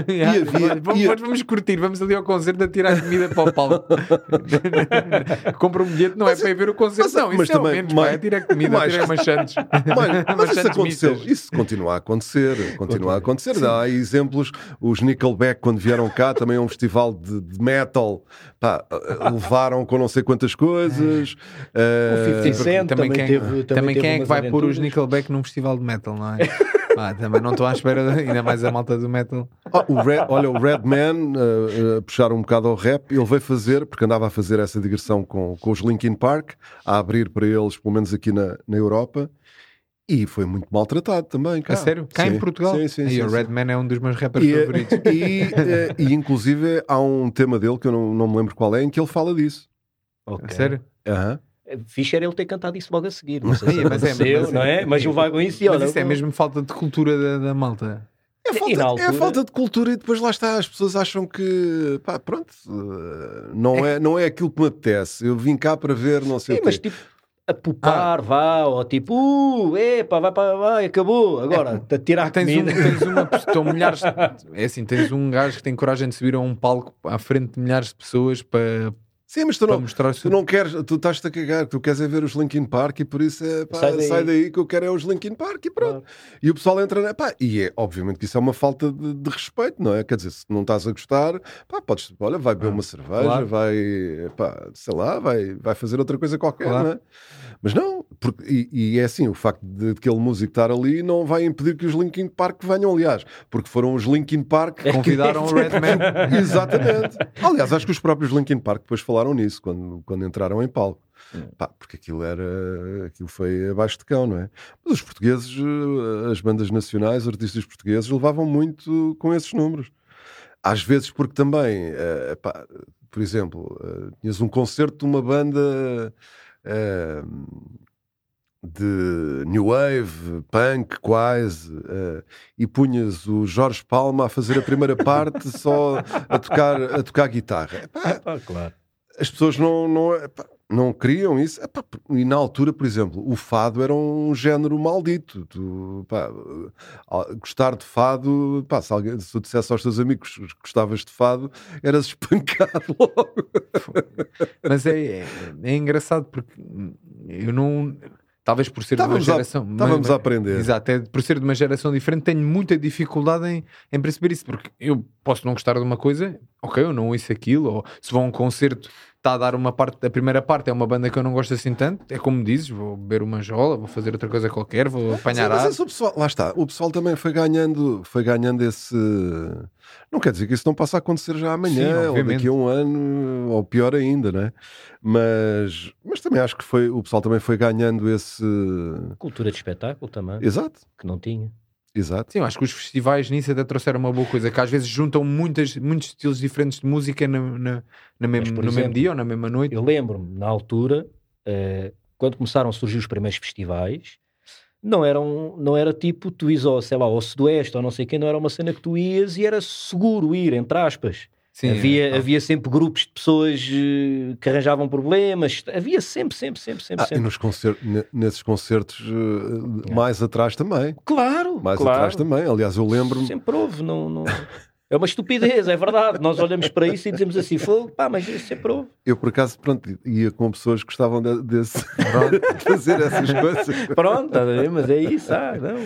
e Yeah, havia- vamos, e- vamos- curtir, vamos ali ao concerto a tirar comida para o palco. Compra um bilhete, não é para ir ver o concerto, mas- não. Isso mas é o também menos, mais- pá, é tirar comida, mais- tirar machantes. Mas, mas isso aconteceu, isso continua a acontecer, continua a acontecer. Há exemplos, os Nickelback, quando vieram cá, também é um festival de, de metal, pá, levaram com não sei quantas coisas. eh, O 50 Cent também, quem, teve. Também, também teve quem é que vai pôr os aventuras. Nickelback num festival de metal, não é? [laughs] Pá, também não estou à espera, de- ainda mais a malta do metal. Ah, o Red- olha, o Redman, uh, uh, puxar um bocado ao rap, ele veio fazer, porque andava a fazer essa digressão com, com os Linkin Park, a abrir para eles, pelo menos aqui na, na Europa, e foi muito maltratado também. Cá. A sério? Cá Sim, em Portugal? Sim, sim, sim, o sim. Redman é um dos meus rappers E, favoritos. [laughs] e, eh, e, inclusive há um tema dele que eu não, não me lembro qual é, em que ele fala disso. Ok. A sério? Aham. Fixe era ele ter cantado isso logo a seguir. Não sei se Sim, mas é- mas é- não é? Mas ele vai com isso e Mas olha. isso é mesmo falta de cultura da, da malta. É E falta, é altura- falta de cultura e depois lá está, as pessoas acham que pá, pronto, eh, não é, não é aquilo que me apetece. Eu vim cá para ver, não sei Sim, o quê. mas tipo, a pupar, vá, ou tipo, uh, epa, vai para vai, acabou. Agora, a tirar Tens, um, comida. tens uma [laughs] pessoa, estão milhares, é assim, tens um gajo que tem coragem de subir a um palco à frente de milhares de pessoas para, Sim, mas tu não, tu não queres, tu estás-te a cagar, tu queres é ver os Linkin Park e por isso é pá, Sai sai, daí. daí. que eu quero é os Linkin Park e pronto. Claro. E o pessoal entra na. Pá, e é obviamente que isso é uma falta de, de respeito, não é? Quer dizer, se não estás a gostar, pá, podes, olha, vai beber uma cerveja, Ah, claro. vai, pá, sei lá, vai, vai fazer outra coisa qualquer, Claro. não é? Mas não, porque, e, e é assim, o facto de, de aquele músico estar ali não vai impedir que os Linkin Park venham, aliás, porque foram os Linkin Park Convidaram o Redman. [laughs] Exatamente. Aliás, acho que os próprios Linkin Park depois falaram nisso quando, quando entraram em palco. Pá, porque aquilo era aquilo foi abaixo de cão, não é? Mas os portugueses, eh, as bandas nacionais, os artistas portugueses levavam muito com esses números. às vezes porque também, uh, pá, por exemplo, uh, tinhas um concerto de uma banda uh, de New Wave, punk, quase, e punhas o Jorge Palma a fazer a primeira parte só a tocar, a tocar guitarra. [laughs] Epá, Ah, claro. As pessoas não, não, epá, não queriam isso. Epá, e na altura, por exemplo, o fado era um género maldito. Tu, pá, ah, gostar de fado, pá, se, alguém, se tu dissesse aos teus amigos que gostavas de fado, eras [laughs] espancado logo. Mas é, é, é engraçado porque eu não. Talvez por ser Estávamos de a- uma geração. estávamos mas- a aprender. Exato, é por ser de uma geração diferente, tenho muita dificuldade em, em perceber isso. Porque eu posso não gostar de uma coisa, ok, eu não ouço aquilo. Ou se vou a um concerto, está a dar uma parte, a primeira parte é uma banda que eu não gosto assim tanto. É como dizes, vou beber uma jola, vou fazer outra coisa qualquer, vou apanhar Sim, mas ar. esse o pessoal, lá está, o pessoal também foi ganhando, foi ganhando esse. Não quer dizer que isso não possa acontecer já amanhã, Sim, ou daqui a um ano, ou pior ainda, né? Mas, mas também acho que foi, o pessoal também foi ganhando esse. Cultura de espetáculo também, Exato, que não tinha. Exato. Sim, eu acho que os festivais nisso até trouxeram uma boa coisa, que às vezes juntam muitas, muitos estilos diferentes de música na, na, na mesmo, por no mesmo exemplo, dia ou na mesma noite. Eu lembro-me, na altura, eh, quando começaram a surgir os primeiros festivais, não, eram, não era tipo tu ao, sei lá, ao Sudoeste ou não sei quem, não era uma cena que tu ias e era seguro ir, entre aspas. Sim, havia, é. havia sempre grupos de pessoas eh, que arranjavam problemas, havia sempre, sempre, sempre, sempre, Ah, e sempre. nos concer- ne- nesses concertos eh, mais atrás também. Claro, Mais claro. atrás também. Aliás, eu lembro-me. Sempre houve, não, não- É uma estupidez, é verdade. Nós olhamos para isso e dizemos assim, fogo, pá, mas isso sempre houve. Eu, por acaso, pronto, ia com pessoas que gostavam de, desse, [laughs] de fazer essas coisas. Pronto, ver? mas é isso, ah, não.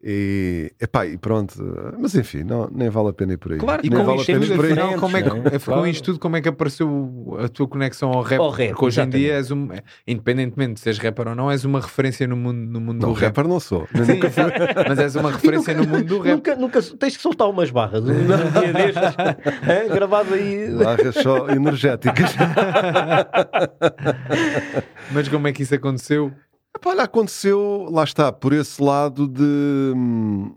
E, epá, e pronto, mas enfim, não, nem vale a pena ir por aí. Claro, e nem com vale a isto é pena ir por aí. Afinal, como é que, é? é, Claro. com isto tudo, como é que apareceu a tua conexão ao rap? Ao rap, Porque hoje em dia és um, independentemente de seres rapper ou não, és uma referência no mundo, no mundo Não, do rap. rapper não sou. Sim, nunca [laughs] mas és uma referência no mundo do rap. Nunca, nunca, tens que soltar umas barras. Um [laughs] dia destes, [laughs] é, gravado aí. Barras só energéticas. Mas como é que isso aconteceu? Olha, aconteceu, lá está, por esse lado de, hum,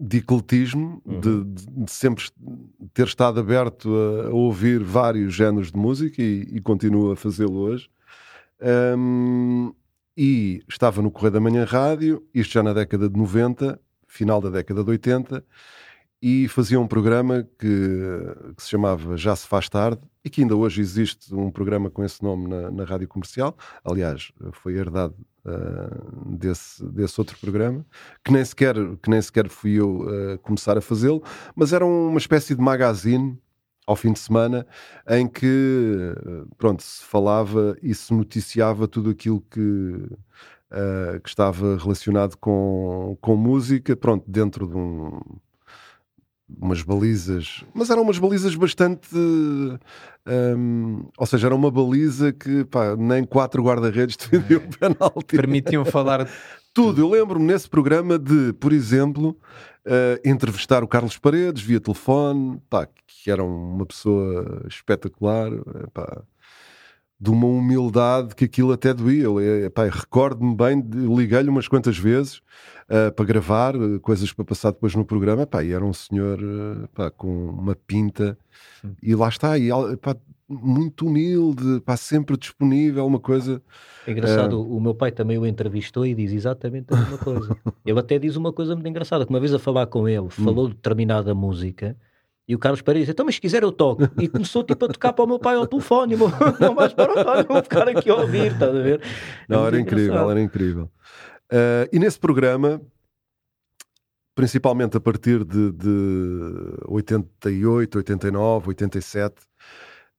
de ecletismo, Uhum. de, de- de sempre ter estado aberto a, a ouvir vários géneros de música e, e continuo a fazê-lo hoje. Hum, e estava no Correio da Manhã Rádio, isto já na década de 90, final da década de 80, e fazia um programa que, que se chamava Já se faz tarde e que ainda hoje existe um programa com esse nome na, na rádio comercial. Aliás, foi herdado ah, desse, desse outro programa, que nem sequer, que nem sequer fui eu a começar a fazê-lo, mas era uma espécie de magazine ao fim de semana em que eh, pronto, se falava e se noticiava tudo aquilo que, ah, que estava relacionado com, com música, pronto, dentro de um umas balizas, mas eram umas balizas bastante. hum, ou seja, era uma baliza que pá, nem quatro guarda-redes [laughs] defendiam o penalti. Permitiam falar. Tudo. Eu lembro-me nesse programa de, por exemplo, eh, entrevistar o Carlos Paredes via telefone, pá, que era uma pessoa espetacular, eh, pá, de uma humildade que aquilo até doía. Eu, eh, Recordo-me bem, liguei-lhe umas quantas vezes eh, para gravar, eh, coisas para passar depois no programa, pá, e era um senhor eh, pá, com uma pinta, e lá está, e, al- pá, muito humilde, pá, sempre disponível, uma coisa. É engraçado, o meu pai também o entrevistou e diz exatamente a mesma coisa. [laughs] Ele até diz uma coisa muito engraçada, que uma vez a falar com ele, falou de determinada música, e o Carlos Paredes disse, então mas se quiser eu toco. E começou tipo a tocar para o meu pai ao telefone, meu- [laughs] não vais para o António, vou ficar aqui a ouvir, estás a ver? É Não, muito era incrível, engraçado. era incrível. Eh, e nesse programa, principalmente a partir de, de 88, 89, 87,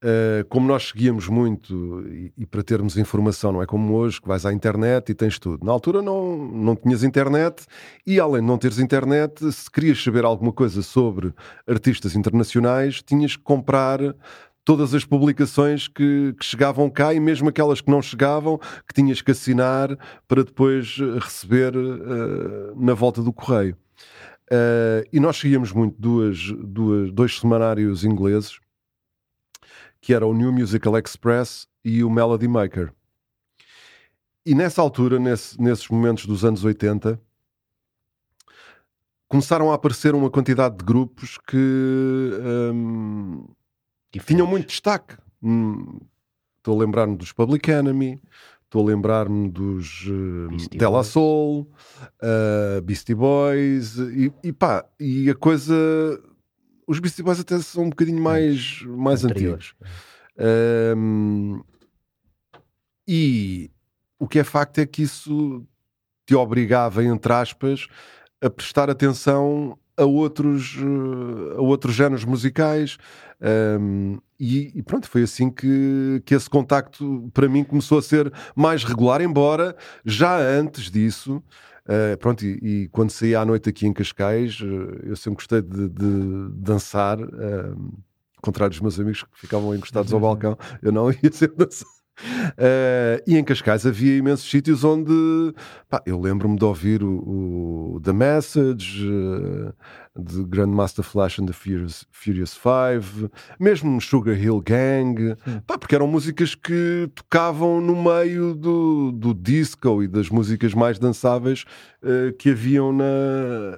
eh, como nós seguíamos muito e, e para termos informação, não é como hoje que vais à internet e tens tudo. Na altura não, não tinhas internet e além de não teres internet, se querias saber alguma coisa sobre artistas internacionais, tinhas que comprar todas as publicações que, que chegavam cá e mesmo aquelas que não chegavam, que tinhas que assinar para depois eh, receber eh, na volta do correio. Eh, e nós seguíamos muito duas, duas, dois semanários ingleses, que era o New Musical Express e o Melody Maker. E nessa altura, nesse- nesses momentos dos anos 80, começaram a aparecer uma quantidade de grupos que hum, tinham muito destaque. Hum, Estou a lembrar-me dos Public Enemy, estou a lembrar-me dos uh, Beastie Della. Soul, uh, Beastie Boys, e, e pá, e a coisa. Os Beastie Boys até são um bocadinho mais, mais Anteriores. antigos. Um, e o que é facto é que isso te obrigava, entre aspas, a prestar atenção a outros, eh, a outros géneros musicais. Um, e, e pronto, foi assim que, que esse contacto para mim começou a ser mais regular, embora já antes disso. Eh, pronto, e, e quando saí à noite aqui em Cascais, eh, eu sempre gostei de, de dançar, ao contrário dos meus amigos que ficavam encostados ao balcão, [laughs] eu não [laughs] ia sempre dançar. Eh, e em Cascais havia imensos sítios onde pá, eu lembro-me de ouvir o, o The Message, eh, de Grandmaster Flash and the Furious, Furious Five, mesmo Sugar Hill Gang, pá, porque eram músicas que tocavam no meio do, do disco e das músicas mais dançáveis eh, que haviam na.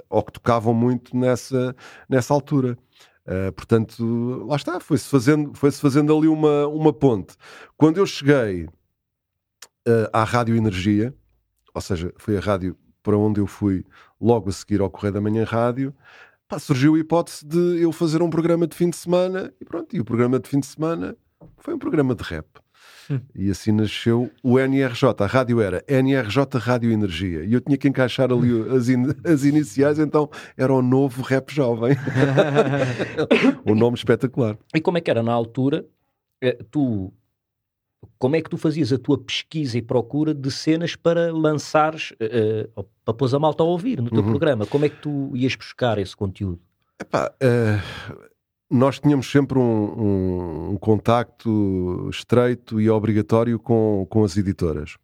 ou que tocavam muito nessa, nessa altura. Uh, portanto, lá está, foi-se fazendo, foi fazendo ali uma, uma ponte. Quando eu cheguei uh, à Rádio Energia, ou seja, foi a rádio para onde eu fui logo a seguir ao Correio da Manhã Rádio, pá, surgiu a hipótese de eu fazer um programa de fim de semana e pronto, e o programa de fim de semana foi um programa de rap. E assim nasceu o NRJ. A rádio era NRJ Rádio Energia. E eu tinha que encaixar ali as, in- as iniciais, então era o novo rap jovem. [laughs] [laughs] um nome espetacular. E como é que era na altura? eh, Tu, como é que tu fazias a tua pesquisa e procura de cenas para lançares, eh, para pôs a malta a ouvir no teu Uhum. programa? Como é que tu ias buscar esse conteúdo? Epá, eh, nós tínhamos sempre um, um- um contacto estreito e obrigatório com, com as editoras.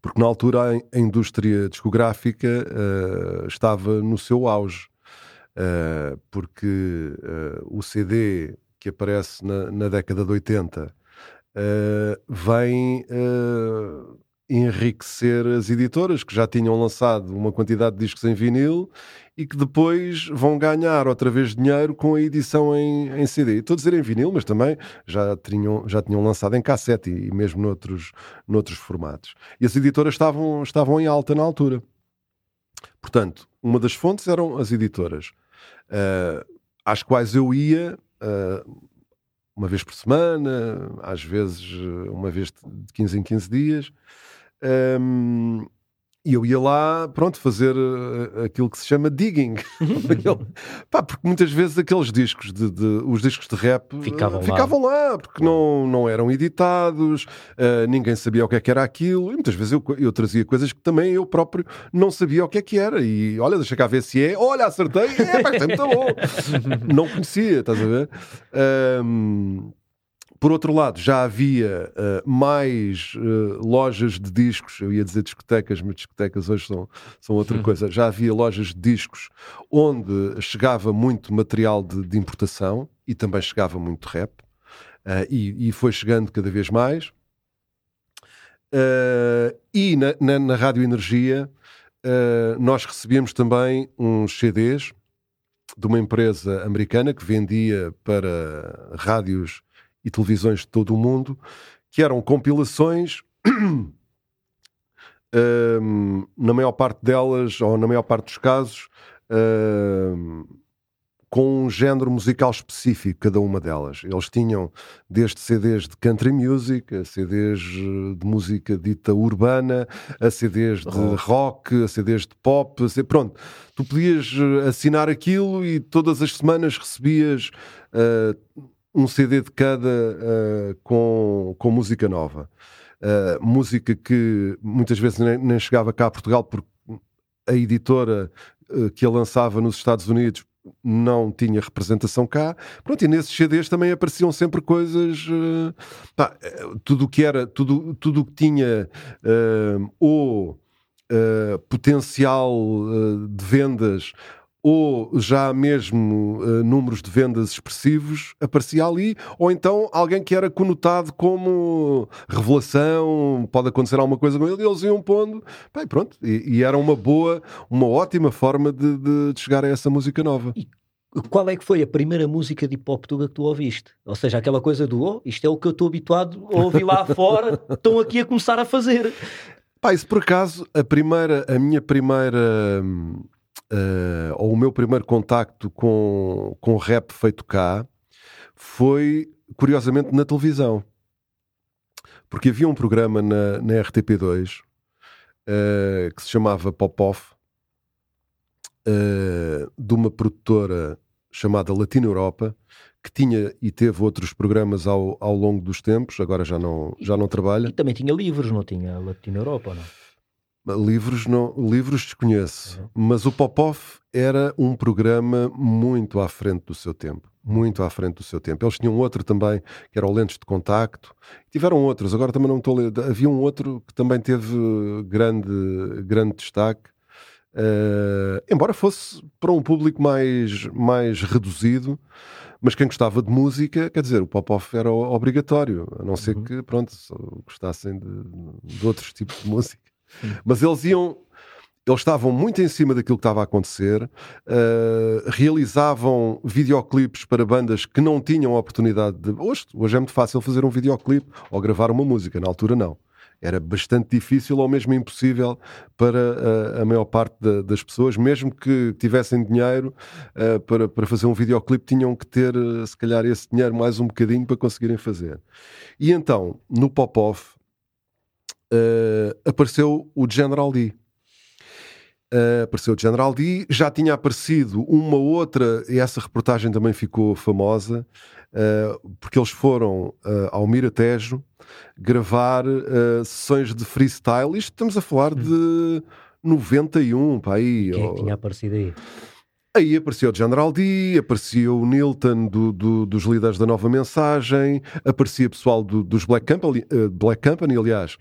Porque na altura a, a indústria discográfica eh, estava no seu auge. Porque o CD que aparece na, na década de 80 eh, vem eh, enriquecer as editoras que já tinham lançado uma quantidade de discos em vinil e que depois vão ganhar outra vez dinheiro com a edição em, em CD. Estou a dizer em vinil, mas também já tinham, já tinham lançado em cassete e, e mesmo noutros, noutros formatos. E as editoras estavam, estavam em alta na altura. Portanto, uma das fontes eram as editoras, ah, às quais eu ia ah, uma vez por semana, às vezes eh, uma vez de 15 em 15 dias. Ahm, e eu ia lá, pronto, fazer eh, aquilo que se chama digging. [laughs] Pá, porque muitas vezes aqueles discos, de, de- os discos de rap, eh, Ficavam lá. ficavam lá, porque não, não eram editados, eh, ninguém sabia o que é que era aquilo, e muitas vezes eu, eu trazia coisas que também eu próprio não sabia o que é que era. E olha, deixa cá ver se é, olha, acertei, é, pá, é muito bom. [laughs] não conhecia, estás a ver? Por outro lado, já havia ah, mais ah, lojas de discos, eu ia dizer discotecas, mas discotecas hoje são, são outra coisa. Já havia lojas de discos onde chegava muito material de, de importação e também chegava muito rap, ah, e, e foi chegando cada vez mais. E na, na, na Rádio Energia, nós recebíamos também uns CDs de uma empresa americana que vendia para rádios e televisões de todo o mundo, que eram compilações, [clears throat] hum, na maior parte delas, ou na maior parte dos casos, hum, com um género musical específico, cada uma delas. Eles tinham desde CDs de country music, a CDs de música dita urbana, a CDs de rock, a CDs de pop, a C- pronto. Tu podias eh, assinar aquilo e todas as semanas recebias eh, um CD de cada eh, com, com música nova. Eh, música que muitas vezes nem, nem chegava cá a Portugal porque a editora eh, que a lançava nos Estados Unidos não tinha representação cá. Pronto, e nesses CDs também apareciam sempre coisas. pá, tudo o que era, tudo tudo o que tinha ou potencial de vendas ou já mesmo uh, números de vendas expressivos aparecia ali, ou então alguém que era conotado como revelação, pode acontecer alguma coisa com ele, e eles iam pondo, bem, pronto, e, e era uma boa, uma ótima forma de, de, de chegar a essa música nova. E qual é que foi a primeira música de hip hop tuga que tu ouviste? Ou seja, aquela coisa do oh, isto é o que eu estou habituado a ouvir lá [laughs] fora, estão aqui a começar a fazer. Pá, isso por acaso, a primeira, a minha primeira, uh, ou o meu primeiro contacto com, com rap feito cá foi, curiosamente, na televisão. Porque havia um programa na, na RTP2 uh, eh, que se chamava Pop Off, uh, de uma produtora chamada Latino Europa, que tinha e teve outros programas ao, ao longo dos tempos, agora já não, já não trabalha. E também tinha livros, não tinha Latino Europa, não? Livros, não, livros desconheço, uhum. mas o Pop-Off era um programa muito à frente do seu tempo. Muito à frente do seu tempo. Eles tinham outro também, que era o Lentes de Contacto. Tiveram outros, agora também não estou a ler. Havia um outro que também teve grande, grande destaque, Uh, embora fosse para um público mais, mais reduzido, mas quem gostava de música, quer dizer, o pop-off era obrigatório, a não ser uhum. que, pronto, gostassem de, de, outros tipos de música. Mas eles iam, eles estavam muito em cima daquilo que estava a acontecer, uh, realizavam videoclipes para bandas que não tinham a oportunidade de. Hoje, hoje é muito fácil fazer um videoclipe ou gravar uma música, na altura não era bastante difícil ou mesmo impossível para a, a maior parte da, das pessoas, mesmo que tivessem dinheiro uh, para, para fazer um videoclipe, tinham que ter, uh, se calhar, esse dinheiro mais um bocadinho para conseguirem fazer. E então, no pop-off, uh, apareceu o General D. Uh, apareceu o General D, já tinha aparecido uma outra, e essa reportagem também ficou famosa, uh, porque eles foram uh, ao Miratejo gravar sessões de freestyle. Isto estamos a falar hum. de 91, pá, aí. Quem é que tinha aparecido aí? Aí apareceu o General D, aparecia o Nilton do, do, dos líderes da Nova Mensagem, aparecia pessoal do, dos Black Company, uh, Black Company aliás.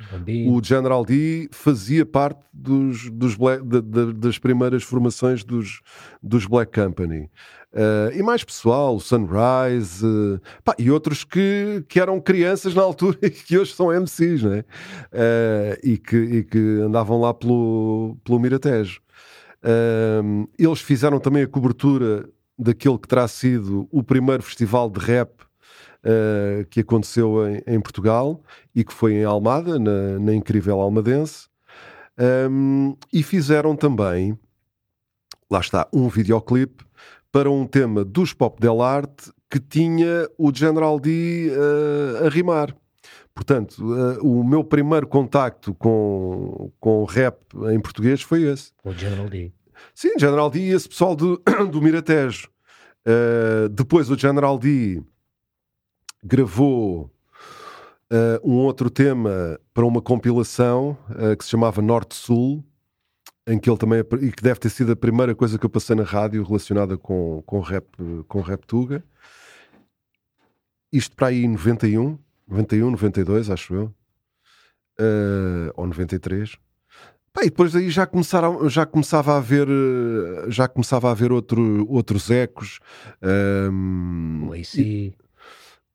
O General D fazia parte dos, dos Black, de, de, das primeiras formações dos, dos Black Company. Uh, e mais pessoal, o Sunrise, uh, pá, e outros que, que eram crianças na altura [laughs] e que hoje são MCs, né? e, que, e que andavam lá pelo, pelo Miratejo. Eles fizeram também a cobertura daquele que terá sido o primeiro festival de rap uh, que aconteceu em, em, Portugal e que foi em Almada, na, na incrível Almadense. Um, e fizeram também, lá está, um videoclipe para um tema dos Pop Del Arte que tinha o General D uh, a rimar. Portanto, uh, o meu primeiro contacto com, com rap em português foi esse. O General D. Sim, General D e esse pessoal do, [coughs] do Miratejo. Uh, depois o General D gravou uh, um outro tema para uma compilação que se chamava Norte-Sul, em que ele também e que deve ter sido a primeira coisa que eu passei na rádio relacionada com, com rap com rap tuga. Isto para aí em 91, 91, 92, acho eu. Uh, ou 93. E depois aí já, começaram, já começava a haver já começava a haver outro, outros ecos. Um, o AC.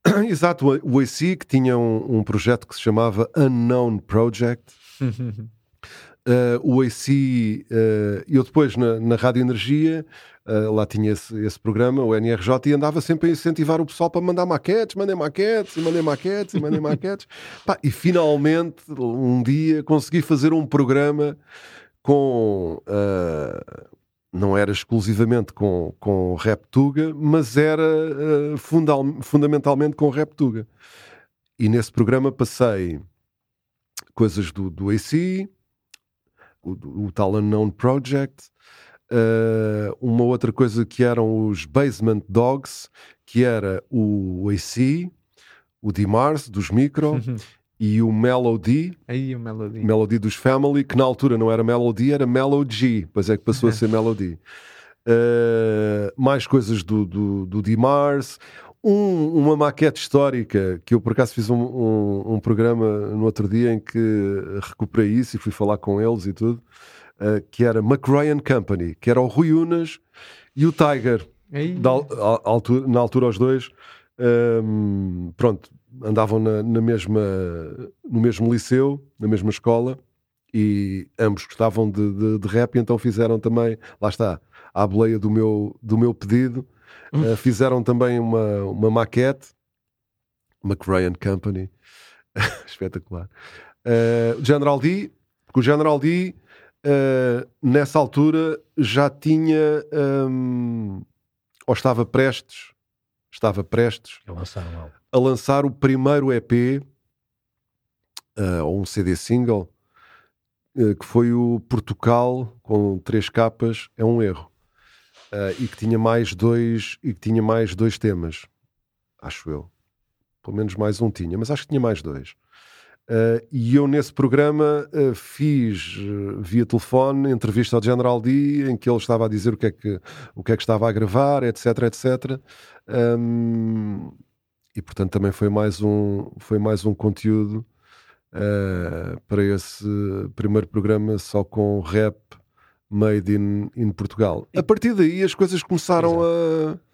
[coughs] Exato, o AC que tinha um, um projeto que se chamava Unknown Project. Uh, [laughs] o AC, uh, eu depois na, na Rádio Energia, uh, lá tinha esse, esse, programa, o NRJ, e andava sempre a incentivar o pessoal para mandar maquetes, mandem maquetes, e mandem maquetes, e mandem maquetes. [laughs] Pá, e finalmente, um dia, consegui fazer um programa com. não era exclusivamente com, com Rap Tuga, mas era fundal, fundamentalmente com Rap Tuga. E nesse programa passei coisas do, do AC, o, o tal Unknown Project. Uh, uma outra coisa que eram os Basement Dogs, que era o AC, o D-Mars dos Micro uhum. [laughs] e o Melody, Aí, o Melody. Melody dos Family, que na altura não era Melody, era Melody, depois é que passou a ser [laughs] Melody. Uh, mais coisas do, do, do D-Mars, um, uma maquete histórica que eu por acaso fiz um, um, um, programa no outro dia em que recuperei isso e fui falar com eles e tudo. Uh, que era McRae Company, que era o Rui Unas e o Tiger. Da, a, altura, na altura, os dois, um, pronto, andavam na, na, mesma, no mesmo liceu, na mesma escola, e ambos gostavam de, de, de rap, e então fizeram também, lá está, à boleia do meu, do meu pedido, uh, fizeram também uma, uma maquete, McRae Company, [laughs] espetacular. Uh, General D, porque o General D, uh, nessa altura, já tinha, um, ou estava prestes, estava prestes a lançar, a lançar o primeiro EP, uh, ou um CD single, uh, que foi o Portugal, com três capas, é um erro. E que tinha mais dois e que tinha mais dois temas, acho eu. Pelo menos mais um tinha, mas acho que tinha mais dois. Uh, e eu nesse programa uh, fiz uh, via telefone entrevista ao General D em que ele estava a dizer o que é que, o que, é que estava a gravar, etc, etc. Um, e portanto também foi mais um, foi mais um conteúdo para esse primeiro programa só com rap made in, in Portugal. A partir daí as coisas começaram Exato. a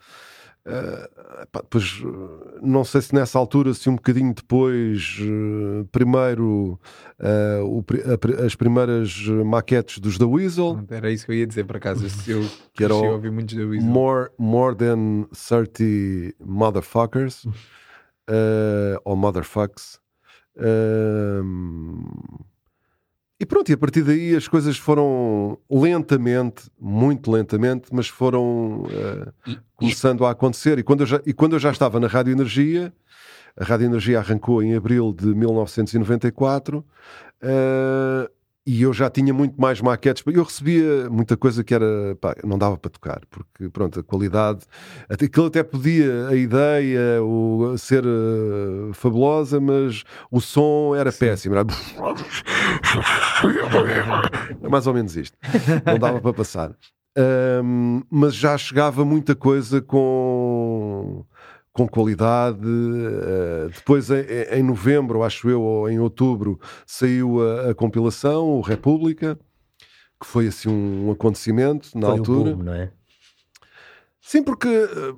Uh, pá, depois, não sei se nessa altura, se um bocadinho depois, uh, primeiro uh, o, a, as primeiras maquetes dos The Weasel. Era isso que eu ia dizer para casa. Eu [laughs] que era o, ouvir muitos The Weasel. More, more Than 30 Motherfuckers [laughs] ou Motherfucks. E pronto, e a partir daí as coisas foram lentamente, muito lentamente, mas foram uh, e, começando e... a acontecer. E quando, eu já, e quando eu já estava na Rádio Energia, a Rádio Energia arrancou em abril de 1994, uh, e eu já tinha muito mais maquetes. Eu recebia muita coisa que era. Pá, não dava para tocar, porque pronto, a qualidade. Aquilo até podia, a ideia, o, ser uh, fabulosa, mas o som era Sim. péssimo. Era... [laughs] Mais ou menos isto. Não dava para passar. Um, mas já chegava muita coisa com com qualidade. Uh, depois, em, em, novembro, acho eu, ou em outubro, saiu a, a, compilação, o República, que foi assim um, acontecimento na foi altura. Um boom, não é? Sim, porque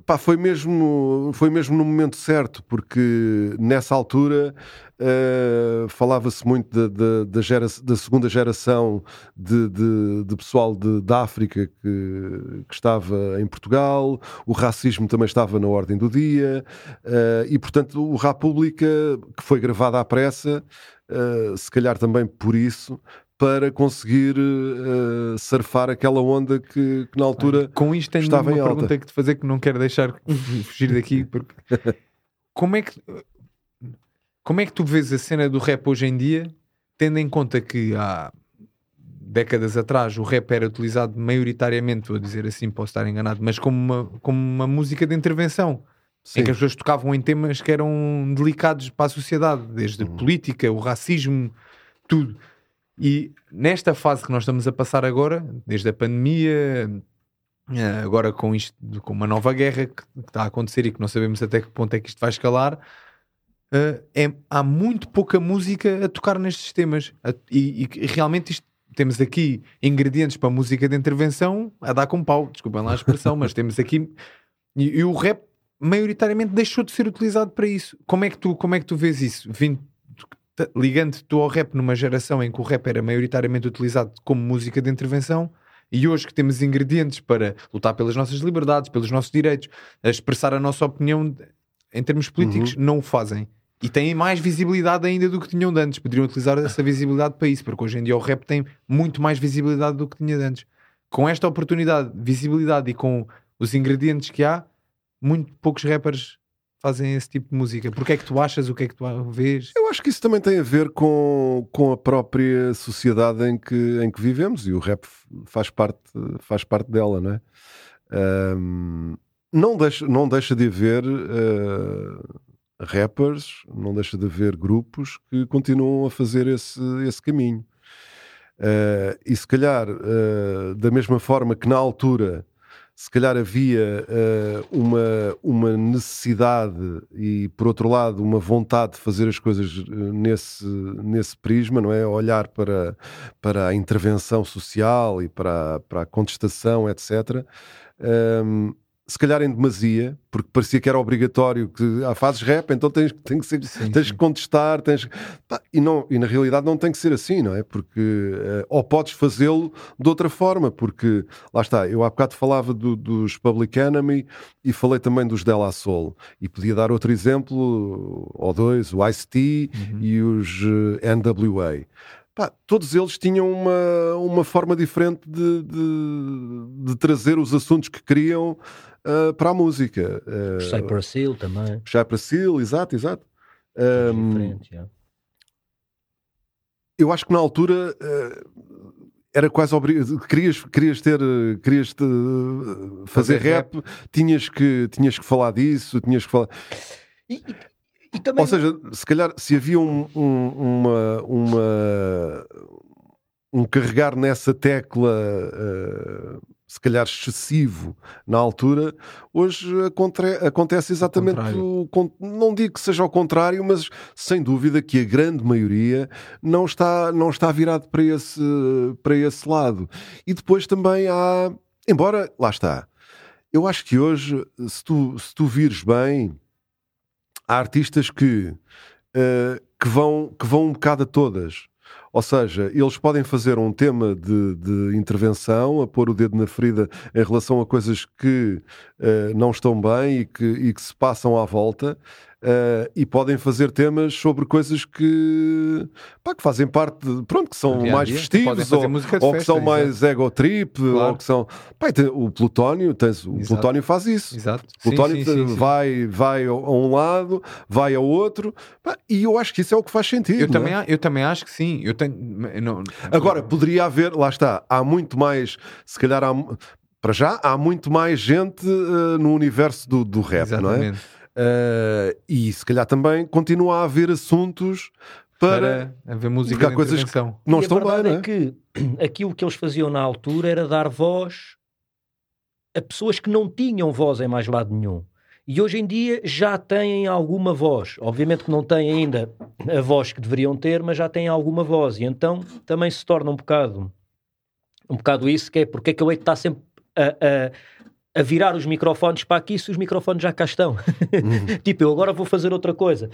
pá, foi, mesmo, foi mesmo no momento certo, porque nessa altura uh, falava-se muito da, da, da, gera, da, segunda geração de, de, de pessoal de, da África que, que, estava em Portugal, o racismo também estava na ordem do dia, uh, e portanto o República, que foi gravado à pressa, uh, se calhar também por isso, para conseguir uh, surfar aquela onda que, que na altura Com isto tenho estava uma pergunta que te fazer que não quero deixar [laughs] fugir daqui porque [laughs] como é que como é que tu vês a cena do rap hoje em dia tendo em conta que há décadas atrás o rap era utilizado maioritariamente, vou dizer assim, posso estar enganado, mas como uma, como uma música de intervenção Sim. em que as pessoas tocavam em temas que eram delicados para a sociedade, desde uhum. política, o racismo, tudo. E nesta fase que nós estamos a passar agora, desde a pandemia, eh, agora com isto, com uma nova guerra que, está a acontecer e que não sabemos até que ponto é que isto vai escalar, Uh, é, há muito pouca música a tocar nestes temas. E, e, realmente isto, temos aqui ingredientes para música de intervenção a dar com pau, desculpem lá a expressão, mas temos aqui. E, e, o rap maioritariamente deixou de ser utilizado para isso. Como é que tu, como é que tu vês isso? Vindo ligando tu ao rap numa geração em que o rap era maioritariamente utilizado como música de intervenção e hoje que temos ingredientes para lutar pelas nossas liberdades, pelos nossos direitos, a expressar a nossa opinião em termos políticos, uhum. não o fazem. E têm mais visibilidade ainda do que tinham de antes. Poderiam utilizar essa visibilidade para isso, porque hoje em dia o rap tem muito mais visibilidade do que tinha de antes. Com esta oportunidade, visibilidade e com os ingredientes que há, muito poucos rappers fazem esse tipo de música? Porque é que tu achas? O que é que tu vês? Eu acho que isso também tem a ver com, com a própria sociedade em que, em que vivemos e o rap faz parte, faz parte dela, não é? Um, não, deixa, não deixa de haver uh, rappers, não deixa de haver grupos que continuam a fazer esse, esse caminho. Uh, e se calhar, uh, da mesma forma que na altura se calhar havia uh, uma, uma necessidade e, por outro lado, uma vontade de fazer as coisas nesse, nesse prisma, não é? Olhar para, para a intervenção social e para, para a contestação, etc. se calhar em demasia, porque parecia que era obrigatório que ah, fazes rap, então tens, tens, que, ser, sim, tens sim. que contestar, tens pá, e, não, e na realidade não tem que ser assim, não é? Porque uh, ou podes fazê-lo de outra forma, porque lá está, eu há bocado falava do, dos Public Enemy e falei também dos Della Soul, e podia dar outro exemplo, ou dois, o Ice-T uhum. e os uh, eh, NWA. Pá, todos eles tinham uma, uma forma diferente de, de, de trazer os assuntos que queriam uh, para a música. Uh, Cypress Hill também. Cypress Hill, exato, exato. Um, eu acho que na altura uh, era quase obrigado. Querias, querias ter, querias te, fazer, fazer rap, rap, Tinhas, que, tinhas que falar disso, tinhas que falar. E, e também... Ou seja, se calhar se havia um, um, uma, uma, um carregar nessa tecla uh, se calhar excessivo na altura, hoje acontece exatamente o, não digo que seja ao contrário, mas sem dúvida que a grande maioria não está, não está virado para esse, para esse lado. E depois também há, embora, lá está, eu acho que hoje, se tu, se tu vires bem, há artistas que, uh, que, vão, que vão um bocado a todas. Ou seja, eles podem fazer um tema de, de, intervenção, a pôr o dedo na ferida em relação a coisas que uh, não estão bem e que, e que se passam à volta, Uh, e podem fazer temas sobre coisas que, pá, que fazem parte, de, pronto, que são dia mais festivos ou, ou que são mais ego trip, claro. ou que são. Pá, tem, o Plutónio, tens, o Exato. Plutónio faz isso. Exato. O Plutónio sim, sim, sim, vai, vai a um lado, vai ao outro, pá, e eu acho que isso é o que faz sentido. Eu, é? também, eu também acho que sim. Eu tenho, não... Agora, poderia haver, lá está, há muito mais, se calhar há para já há muito mais gente uh, no universo do, do rap, Exatamente. não é? Uh, e se calhar também continua a haver assuntos para, para haver música há coisas que não e estão bem, não é? é que [clears throat] aquilo que eles faziam na altura era dar voz a pessoas que não tinham voz em mais lado nenhum. E hoje em dia já têm alguma voz. Obviamente que não têm ainda a voz que deveriam ter, mas já têm alguma voz. E então também se torna um bocado um bocado isso, que é porque é que eu hei de estar sempre a, a a virar os microfones para aqui se os microfones já cá estão. Uhum. [laughs] tipo, eu agora vou fazer outra coisa.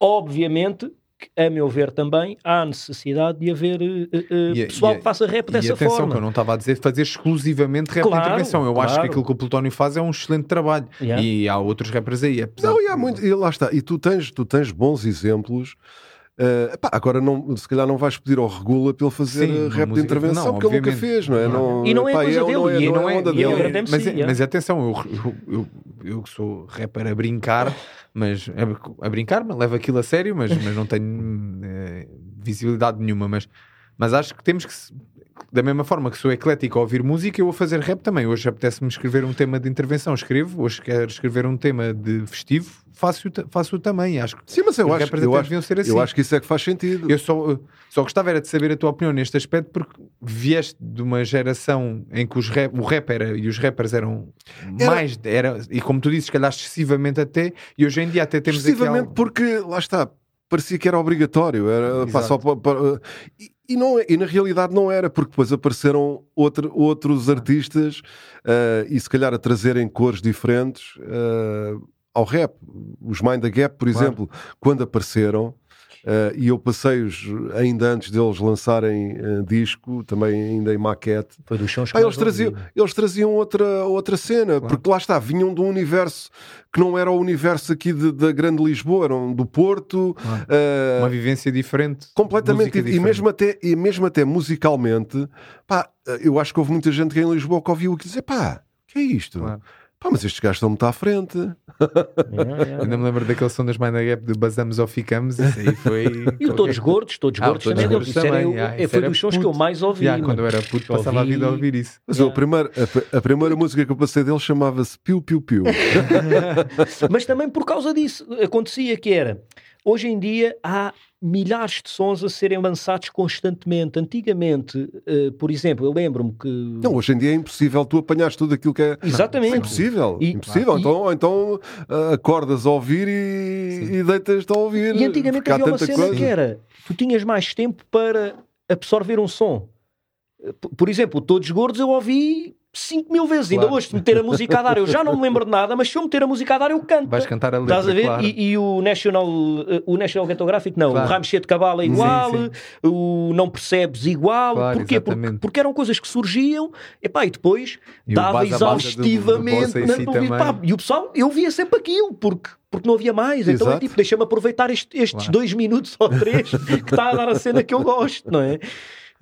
Obviamente a meu ver também, há necessidade de haver uh, uh, e, pessoal e, que faça rap dessa e atenção, forma. que eu não estava a dizer fazer exclusivamente rap claro, de intervenção. Eu claro. acho que aquilo que o Plutónio faz é um excelente trabalho. Yeah. E há outros rappers aí. Apesar não, e há muito, e lá está. E tu tens, tu tens bons exemplos Uh, pá, agora não, se calhar não vais pedir ao Regula para ele fazer Sim, rap música, de intervenção, não, porque ele nunca fez, não é? Não, e não é pá, coisa dele, não é, e não é, onda dele. Mas, é, mas atenção, eu, eu, eu, que sou rapper a brincar, mas a, a brincar, levo aquilo a sério, mas, mas não tenho é, visibilidade nenhuma. Mas, mas acho que temos que da mesma forma que sou eclético a ouvir música, eu vou fazer rap também. Hoje apetece-me escrever um tema de intervenção, escrevo. Hoje quero escrever um tema de festivo, faço-o faço também. Acho Sim, mas eu acho, eu, acho, ser assim. eu acho que isso é que faz sentido. Eu só, só gostava era de saber a tua opinião neste aspecto, porque vieste de uma geração em que os rap, o rap era, e os rappers eram era... mais, era, e como tu dizes, se calhar excessivamente até, e hoje em dia até temos Excessivamente algo... porque, lá está, parecia que era obrigatório. Era, pá, só para, para, e, e, não, é, e na realidade não era, porque depois apareceram outro, outros artistas uh, e se calhar a trazerem cores diferentes uh, ao rap. Os Mind the Gap, por claro. exemplo, quando apareceram, Uh, e eu passei-os ainda antes deles lançarem uh, disco, também ainda em maquete. Foi dos chão eles, traziam, eles traziam outra, outra cena, claro. porque lá está, vinham de um universo que não era o universo aqui da Grande Lisboa, eram do Porto. Claro. Uh, Uma vivência diferente. Completamente. Diferente. E, mesmo até, e mesmo até musicalmente, pá, eu acho que houve muita gente que em Lisboa que ouviu e que dizia, pá, que é isto? Claro. Pá, mas estes gajos estão muito à frente. Yeah, yeah. Ainda me lembro daquele som das Mind Gap de basamos ou ficamos. Isso aí foi. [laughs] e o Todos Gordos, Todos ah, Gordos também. Gordos também. Era, yeah, foi dos sons que eu mais ouvi. Yeah, quando eu era puto, passava ouvi... a vida a ouvir isso. Mas a, primeira, a, a, primeira música que eu passei dele chamava-se Piu Piu Piu. [laughs] mas também por causa disso acontecia que era hoje em dia há milhares de sons a serem lançados constantemente. Antigamente, uh, por exemplo, eu lembro-me que. Não, hoje em dia é impossível tu apanhares tudo aquilo que é. Exatamente. É impossível. E, impossível. Então, então uh, acordas a ouvir e, e deitas-te a ouvir. E antigamente havia uma cena coisa. que era: tu tinhas mais tempo para absorver um som. Por exemplo, Todos Gordos eu ouvi 5 mil vezes. Claro. Ainda hoje, se meter a música a dar, eu já não me lembro de nada, mas se eu meter a música a dar, eu canto. Vais cantar a letra, Estás a ver? Claro. E, e, o National, uh, o National Ghetographic, não. Claro. O Ramsey de Cabala é igual, sim, sim. o Não Percebes igual. Claro, Porquê? Porque, porque, eram coisas que surgiam epá, e depois e dava exaustivamente. Do, do si pá, e o pessoal, eu via sempre aquilo, porque porque não havia mais. Então é tipo, deixa-me aproveitar este, estes claro. dois minutos ou três que está a dar a cena que eu gosto, não é?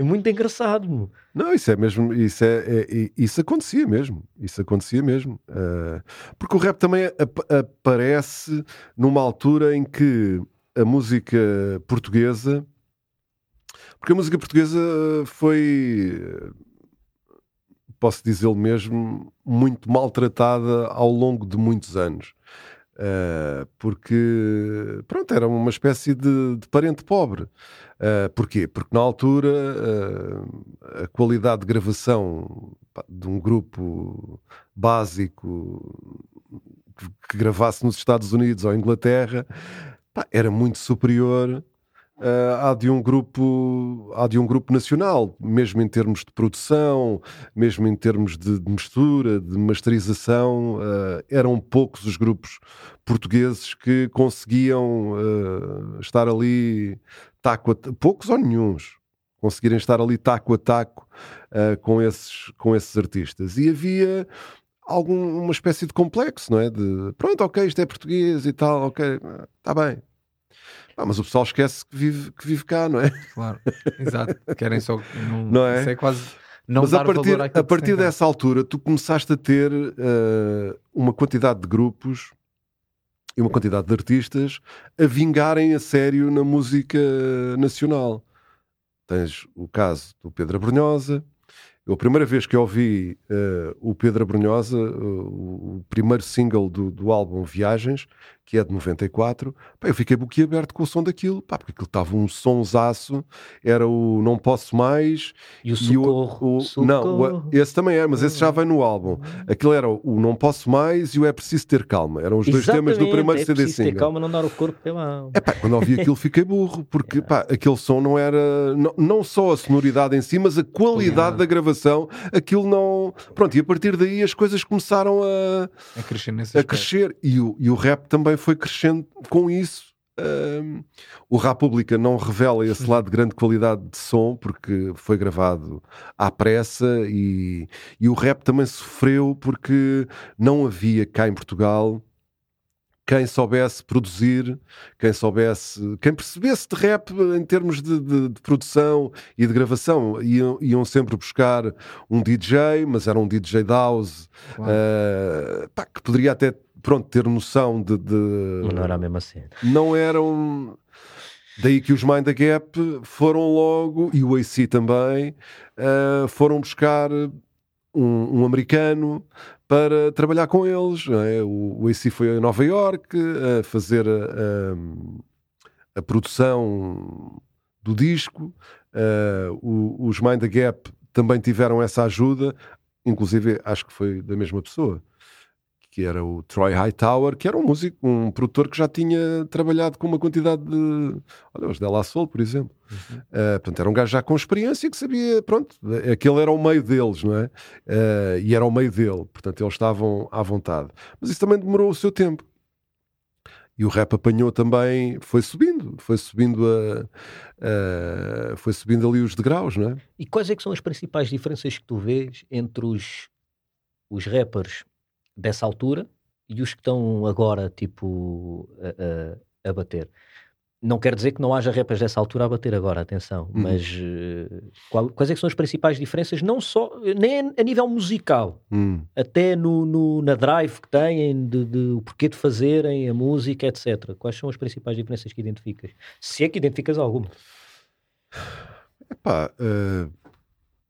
É muito engraçado. Não, isso é mesmo, isso, é, é, isso acontecia mesmo. Isso acontecia mesmo. Uh, porque o rap também ap aparece numa altura em que a música portuguesa. Porque a música portuguesa foi, posso dizê-lo mesmo, muito maltratada ao longo de muitos anos. Uh, porque, pronto, era uma espécie de, de parente pobre. Uh, porquê? Porque na altura uh, a qualidade de gravação de um grupo básico que, que gravasse nos Estados Unidos ou Inglaterra pá, era muito superior uh, à de um grupo à de um grupo nacional, mesmo em termos de produção, mesmo em termos de, de mistura, de masterização, uh, eram poucos os grupos portugueses que conseguiam uh, estar ali taco a, poucos ou nenhums conseguirem estar ali taco a taco uh, com, esses, com esses artistas. E havia alguma espécie de complexo, não é? De pronto, ok, isto é português e tal, ok, está bem. Ah, mas o pessoal esquece que vive, que vive cá, não é? Claro, exato. Querem só. Não, [laughs] não é? Isso é quase. Não mas a partir, a partir dessa altura, tu começaste a ter uh, uma quantidade de grupos e uma quantidade de artistas a vingarem a sério na música nacional. Tens o caso do Pedro Abrunhosa. Eu, a primeira vez que ouvi uh, o Pedro Abrunhosa, uh, o primeiro single do, do álbum Viagens, que é de 94, pá, eu fiquei boquiaberto com o som daquilo, pá, porque aquilo estava um sonsaço, era o Não Posso Mais e o Socorro. E o, o, socorro. Não, esse também é, mas esse já vem no álbum. Aquilo era o Não Posso Mais e o É Preciso Ter Calma. Eram os dois temas do primeiro é CD single. ter calma, não dar o corpo pela É pá, quando ouvi aquilo fiquei burro, porque pá, aquele som não era, não, não só a sonoridade em si, mas a qualidade da gravação, aquilo não. Pronto, e a partir daí as coisas começaram a, a crescer. Nesse a crescer. E, o, e o rap também foi crescendo com isso. Um, o República não revela esse lado de grande qualidade de som porque foi gravado à pressa e, e o rap também sofreu porque não havia cá em Portugal quem soubesse produzir, quem soubesse, quem percebesse de rap em termos de, de, de produção e de gravação. Iam, iam, sempre buscar um DJ, mas era um DJ House claro. uh, pá, que poderia até pronto, ter noção de, de... Não era a mesma cena. Não eram. Daí que os Mind the Gap foram logo, e o AC também, uh, foram buscar um, um, americano para trabalhar com eles. É? O, o AC foi a Nova York a fazer a, a, a produção do disco. Uh, o, os Mind the Gap também tiveram essa ajuda, inclusive acho que foi da mesma pessoa que era o Troy Hightower, que era um músico, um produtor que já tinha trabalhado com uma quantidade de. Olha, os Della Soul, por exemplo. Uhum. Uh, portanto, era um gajo já com experiência que sabia, pronto, aquele era o meio deles, não é? Uh, e era o meio dele, portanto, eles estavam à vontade. Mas isso também demorou o seu tempo. E o rap apanhou também, foi subindo, foi subindo a, a, foi subindo ali os degraus, não é? E quais é que são as principais diferenças que tu vês entre os, os rappers dessa altura e os que estão agora, tipo, a, a, a, bater. Não quer dizer que não haja rappers dessa altura a bater agora, atenção, uhum. mas uh, qual, quais é que são as principais diferenças, não só, nem a nível musical, uhum. até no, no, na drive que têm, de, de, o porquê de fazerem a música, etc. Quais são as principais diferenças que identificas? Se é que identificas alguma. Epá, uh,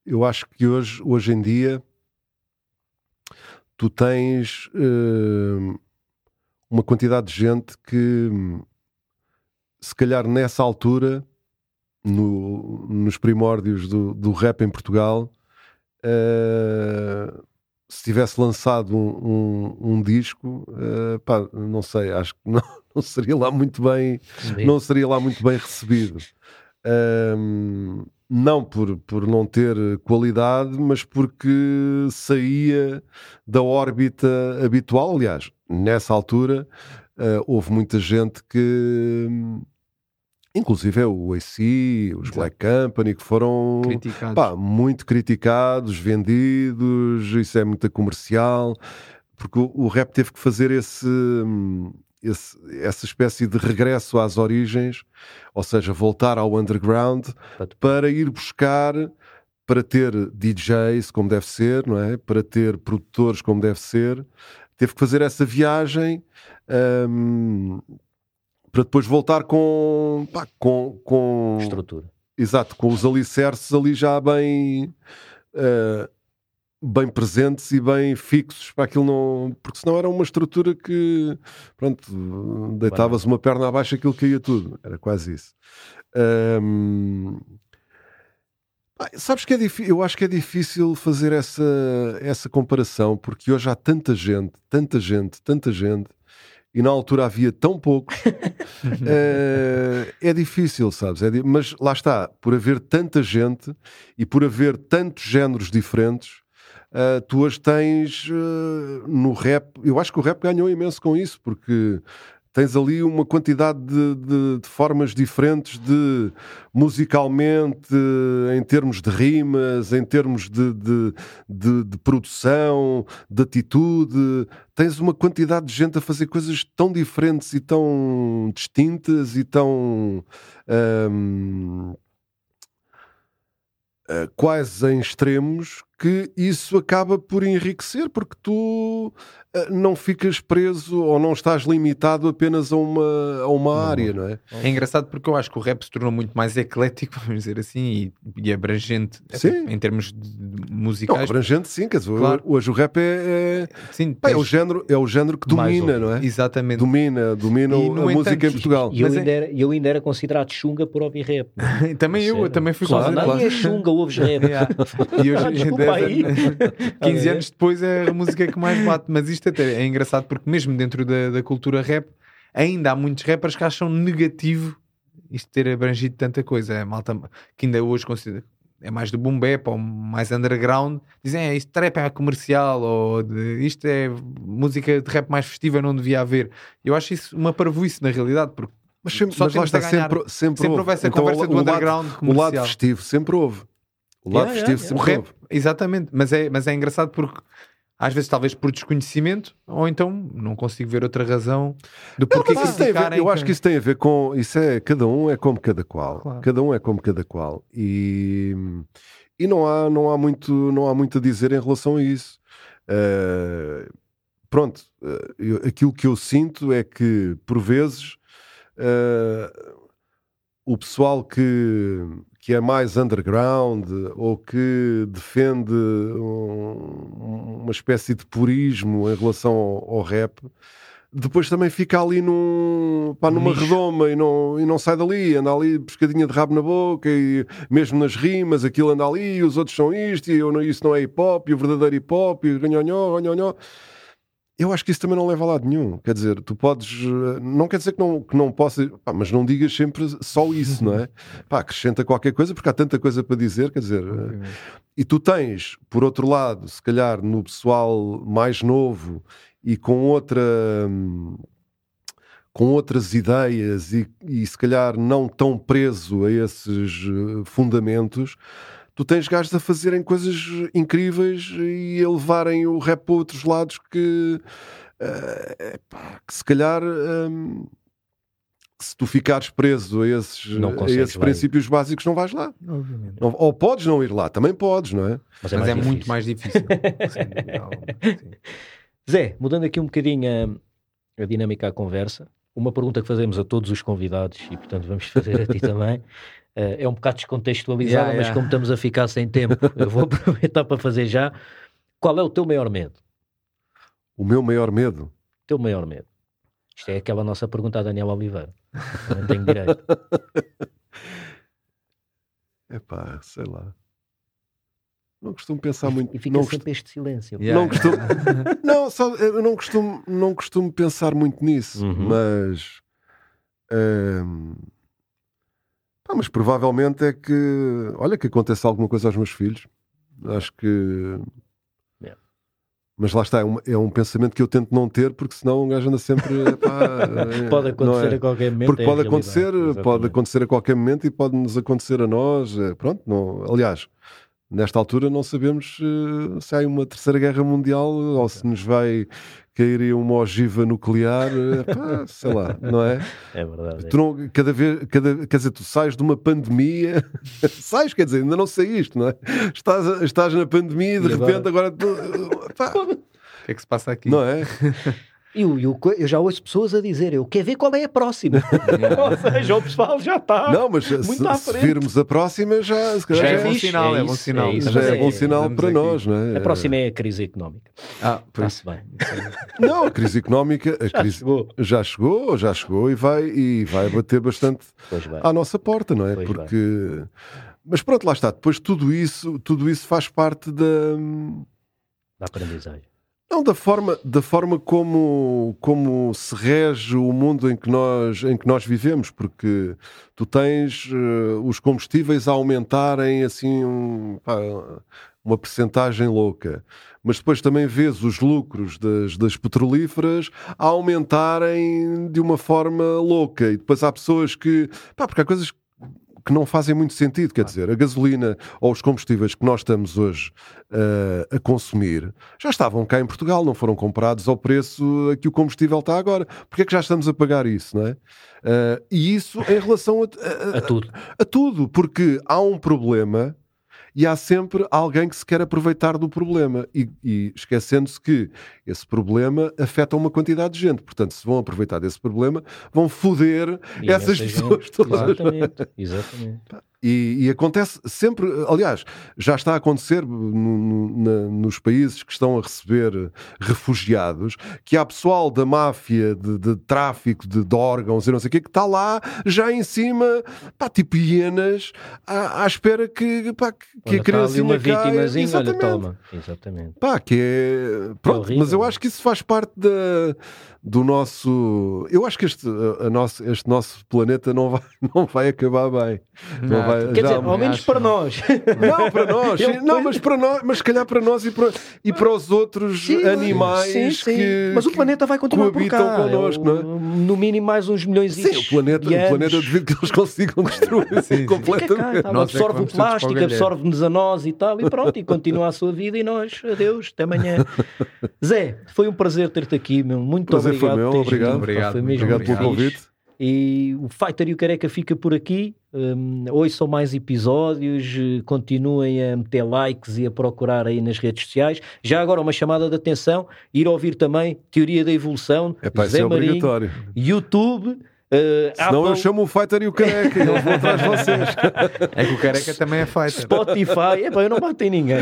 eu acho que hoje, hoje em dia tu tens uh, uma quantidade de gente que se calhar nessa altura, no, nos primórdios do, do rap em Portugal, uh, se tivesse lançado um, um, um disco, uh, pá, não sei, acho que não, [laughs] não, seria lá muito bem, não seria lá muito bem recebido. Um, não por, por não ter qualidade, mas porque saía da órbita habitual. Aliás, nessa altura uh, houve muita gente que, inclusive é o AC, os Exato. Black Company, que foram criticados. Pá, muito criticados, vendidos, isso é muito comercial, porque o, o rap teve que fazer esse. Esse, essa espécie de regresso às origens, ou seja, voltar ao underground para ir buscar, para ter DJs como deve ser, não é? Para ter produtores como deve ser, teve que fazer essa viagem um, para depois voltar com, pá, com, com estrutura. Exato, com os alicerces ali já bem uh, bem presentes e bem fixos para aquilo não. Porque senão era uma estrutura que pronto, deitavas uma perna abaixo aquilo caía tudo. Era quase isso. Um, sabes que é difícil, eu acho que é difícil fazer essa, essa comparação, porque hoje há tanta gente, tanta gente, tanta gente, e na altura havia tão poucos, é, [laughs] é difícil, sabes? É mas lá está, por haver tanta gente e por haver tantos géneros diferentes, uh, tu hoje tens uh, no rap, eu acho que o rap ganhou imenso com isso, porque tens ali uma quantidade de, de, de, formas diferentes de musicalmente, em termos de rimas, em termos de, de, produção, de atitude. Tens uma quantidade de gente a fazer coisas tão diferentes e tão distintas e tão. Eh, quase em extremos que isso acaba por enriquecer, porque tu eh, não ficas preso ou não estás limitado apenas a uma, a uma área, não é? É engraçado porque eu acho que o rap se tornou muito mais eclético, [laughs] vamos dizer assim, e, e abrangente sim. em termos de musicais. Não, abrangente, sim, quer dizer, claro. hoje o rap é, é, sim, é, o género, é o género que domina, não é? Exatamente. Domina, domina e, a entanto, música em Portugal. E eu, ainda é... era, eu ainda era considerado chunga por ouvir rap. [laughs] também eu, eu também fui claro, considerado. Claro. é chunga, ouves rap. [laughs] e hoje, ah, aí. 15 [laughs] anos depois é a música que mais bate. Mas isto até é engraçado porque, mesmo dentro da, da cultura rap, ainda há muitos rappers que acham negativo isto ter abrangido tanta coisa. É malta que ainda hoje considera é mais do boom bap ou mais underground, dizem é, isto trap é comercial ou de, isto é música de rap mais festiva, não devia haver. Eu acho isso uma parvoíce na realidade, porque mas sempre, só mas lá está, sempre, sempre, sempre houve essa então, conversa do underground lado, comercial. O lado festivo sempre houve. O lado yeah, festivo yeah, sempre yeah. Exatamente, mas é, mas é engraçado porque às vezes talvez por desconhecimento ou então não consigo ver outra razão do porquê não, ver, Eu acho que isso tem a ver com isso é cada um é como cada qual, claro. cada um é como cada qual e, e não há não há muito não há muito a dizer em relação a isso. Uh, pronto, uh, eu, aquilo que eu sinto é que por vezes uh, o pessoal que que é mais underground ou que defende um, uma espécie de purismo em relação ao, ao rap, depois também fica ali num, pá, numa redoma e não, e não sai dali, anda ali pescadinha de rabo na boca e mesmo nas rimas aquilo anda ali e os outros são isto e eu, isso não é hip hop e o verdadeiro hip hop e ganhonhó, ganhonhó eu acho que isso também não leva a lado nenhum. Quer dizer, tu podes. Eh, não quer dizer que não, que não possa. Pá, mas não digas sempre só isso, não é? [laughs] Pá, acrescenta qualquer coisa, porque há tanta coisa para dizer, quer dizer. Eh, e tu tens, por outro lado, se calhar no pessoal mais novo e com outra. com outras ideias e, e se calhar não tão preso a esses eh, fundamentos tu tens gajos a fazerem coisas incríveis e a levarem o rap para outros lados que, uh, que se calhar. Um, se tu ficares preso a esses, a esses princípios básicos, não vais lá. Obviamente. Não, ou podes não ir lá, também podes, não é? Mas é, Mas é muito mais difícil. [laughs] Zé, mudando aqui um bocadinho a, a dinâmica à conversa, uma pergunta que fazemos a todos os convidados e, portanto, vamos fazer a ti também. Uh, é um bocado descontextualizada, yeah, mas yeah. como estamos a ficar sem tempo, [laughs] eu vou aproveitar para fazer já. Qual é o teu maior medo? O meu maior medo? O teu maior medo. Isto é aquela nossa pergunta a Daniel Oliveira. Também tenho direito. [laughs] Epá, sei lá. Não costumo pensar muito. E fica não, sempre este silêncio. Yeah. não costumo, [laughs] não, só, eu não costumo, não costumo pensar muito nisso, Uhum. mas. ehm, pá, mas provavelmente é que. Olha, que aconteça alguma coisa aos meus filhos. Acho que. Yeah. Mas lá está, é um, é um pensamento que eu tento não ter, porque senão um gajo anda sempre. [laughs] Pode não acontecer é? a qualquer momento. Porque é pode acontecer, pode Exatamente. acontecer a qualquer momento e pode nos acontecer a nós. Pronto, não, aliás, nesta altura não sabemos eh, se há uma terceira guerra mundial ou se nos vai cair aí uma ogiva nuclear, eh, pá, sei lá, não é? É verdade. é. Tu não, cada vez, cada, quer dizer, tu sais de uma pandemia, [laughs] sais, quer dizer, ainda não saíste, não é? Estás, estás na pandemia e de E repente agora, tu, pá, O que é que se passa aqui? não é? [laughs] E o- e o co- eu já ouço pessoas a dizer: Eu quero ver qual é a próxima. [laughs] Ou seja, o pessoal já está. Não, mas se, muito à se virmos a próxima, já, se calhar Já já é é bom fixe, sinal, é é bom sinal. é isso. já é bom é- sinal para aqui. nós, não é? A próxima é a crise económica. Ah, por isso. Está-se bem. [laughs] Não, a crise económica a Já crise chegou. já chegou, já chegou e vai, e vai bater bastante à nossa porta, não é? Pois Porque. Mas pronto, lá está. Depois tudo isso, tudo isso faz parte da. Da aprendizagem. Não, da forma, da forma como, como se rege o mundo em que nós, em que nós vivemos, porque tu tens eh, os combustíveis a aumentarem assim um, pá, uma percentagem louca, mas depois também vês os lucros das, das petrolíferas a aumentarem de uma forma louca, e depois há pessoas que, pá, porque há coisas que não fazem muito sentido, quer dizer, a gasolina ou os combustíveis que nós estamos hoje eh, a consumir já estavam cá em Portugal, não foram comprados ao preço a que o combustível está agora. Porquê é que já estamos a pagar isso, não é? Eh, e isso em relação a, a- A tudo. a tudo, porque há um problema e há sempre alguém que se quer aproveitar do problema e, e esquecendo-se que esse problema afeta uma quantidade de gente. Portanto, se vão aproveitar desse problema, vão foder E essas essa pessoas gente- todas. Exatamente. Exatamente. E, e acontece sempre, aliás, já está a acontecer no- no- na- nos países que estão a receber refugiados, que há pessoal da máfia de, de tráfico de, de órgãos e não sei o quê, que está lá já em cima, pá, tipo hienas, à, à espera que, pá, que- Olha, a criancinha uma vítimazinha, olha, Exatamente. toma. Exatamente. Pá, que é. Pronto, horrível. mas eu acho que isso faz parte da, do nosso. Eu acho que este, a, nosso, este nosso planeta não vai, [laughs] não vai acabar bem. Não Ah, vai- Quer já- dizer, ao menos acho para não. nós. [laughs] Não, para nós, Eu- não, mas para nós, mas se calhar para nós e para, e para os outros Sim, animais sim, sim. que. Mas o planeta vai continuar por cá. connosco, É o- não No mínimo mais uns milhões Sim, o planeta, de o anos. planeta devido que eles consigam destruir Sim, sim. Fica cá, completamente. tá, é absorve o para o plástico, absorve-nos a nós e tal, e pronto, e continua a sua vida e nós, adeus, até amanhã. [laughs] Zé, foi um prazer ter-te aqui, meu. muito Prazer foi obrigado. meu, obrigado. Obrigado, foi Obrigado pelo convite. E o Fighter e o Careca fica por aqui. Um, hoje são mais episódios. Continuem a meter likes e a procurar aí nas redes sociais. Já agora, uma chamada de atenção: ir ouvir também Teoria da Evolução, É pá, isso Zé é Marinho, obrigatório. YouTube. eh, Senão eu Apple, chamo o Fighter e o Careca e eles vão atrás de vocês. [laughs] É que o careca também é fighter. Spotify. Epá, eu não bato em ninguém.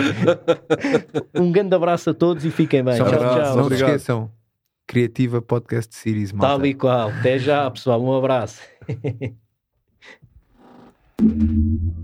[laughs] um grande abraço a todos e fiquem bem. Só tchau, abraço, Não tchau. se esqueçam. Criativa Podcast Series, malta. Tal e qual. Até já, pessoal. Um abraço. [laughs]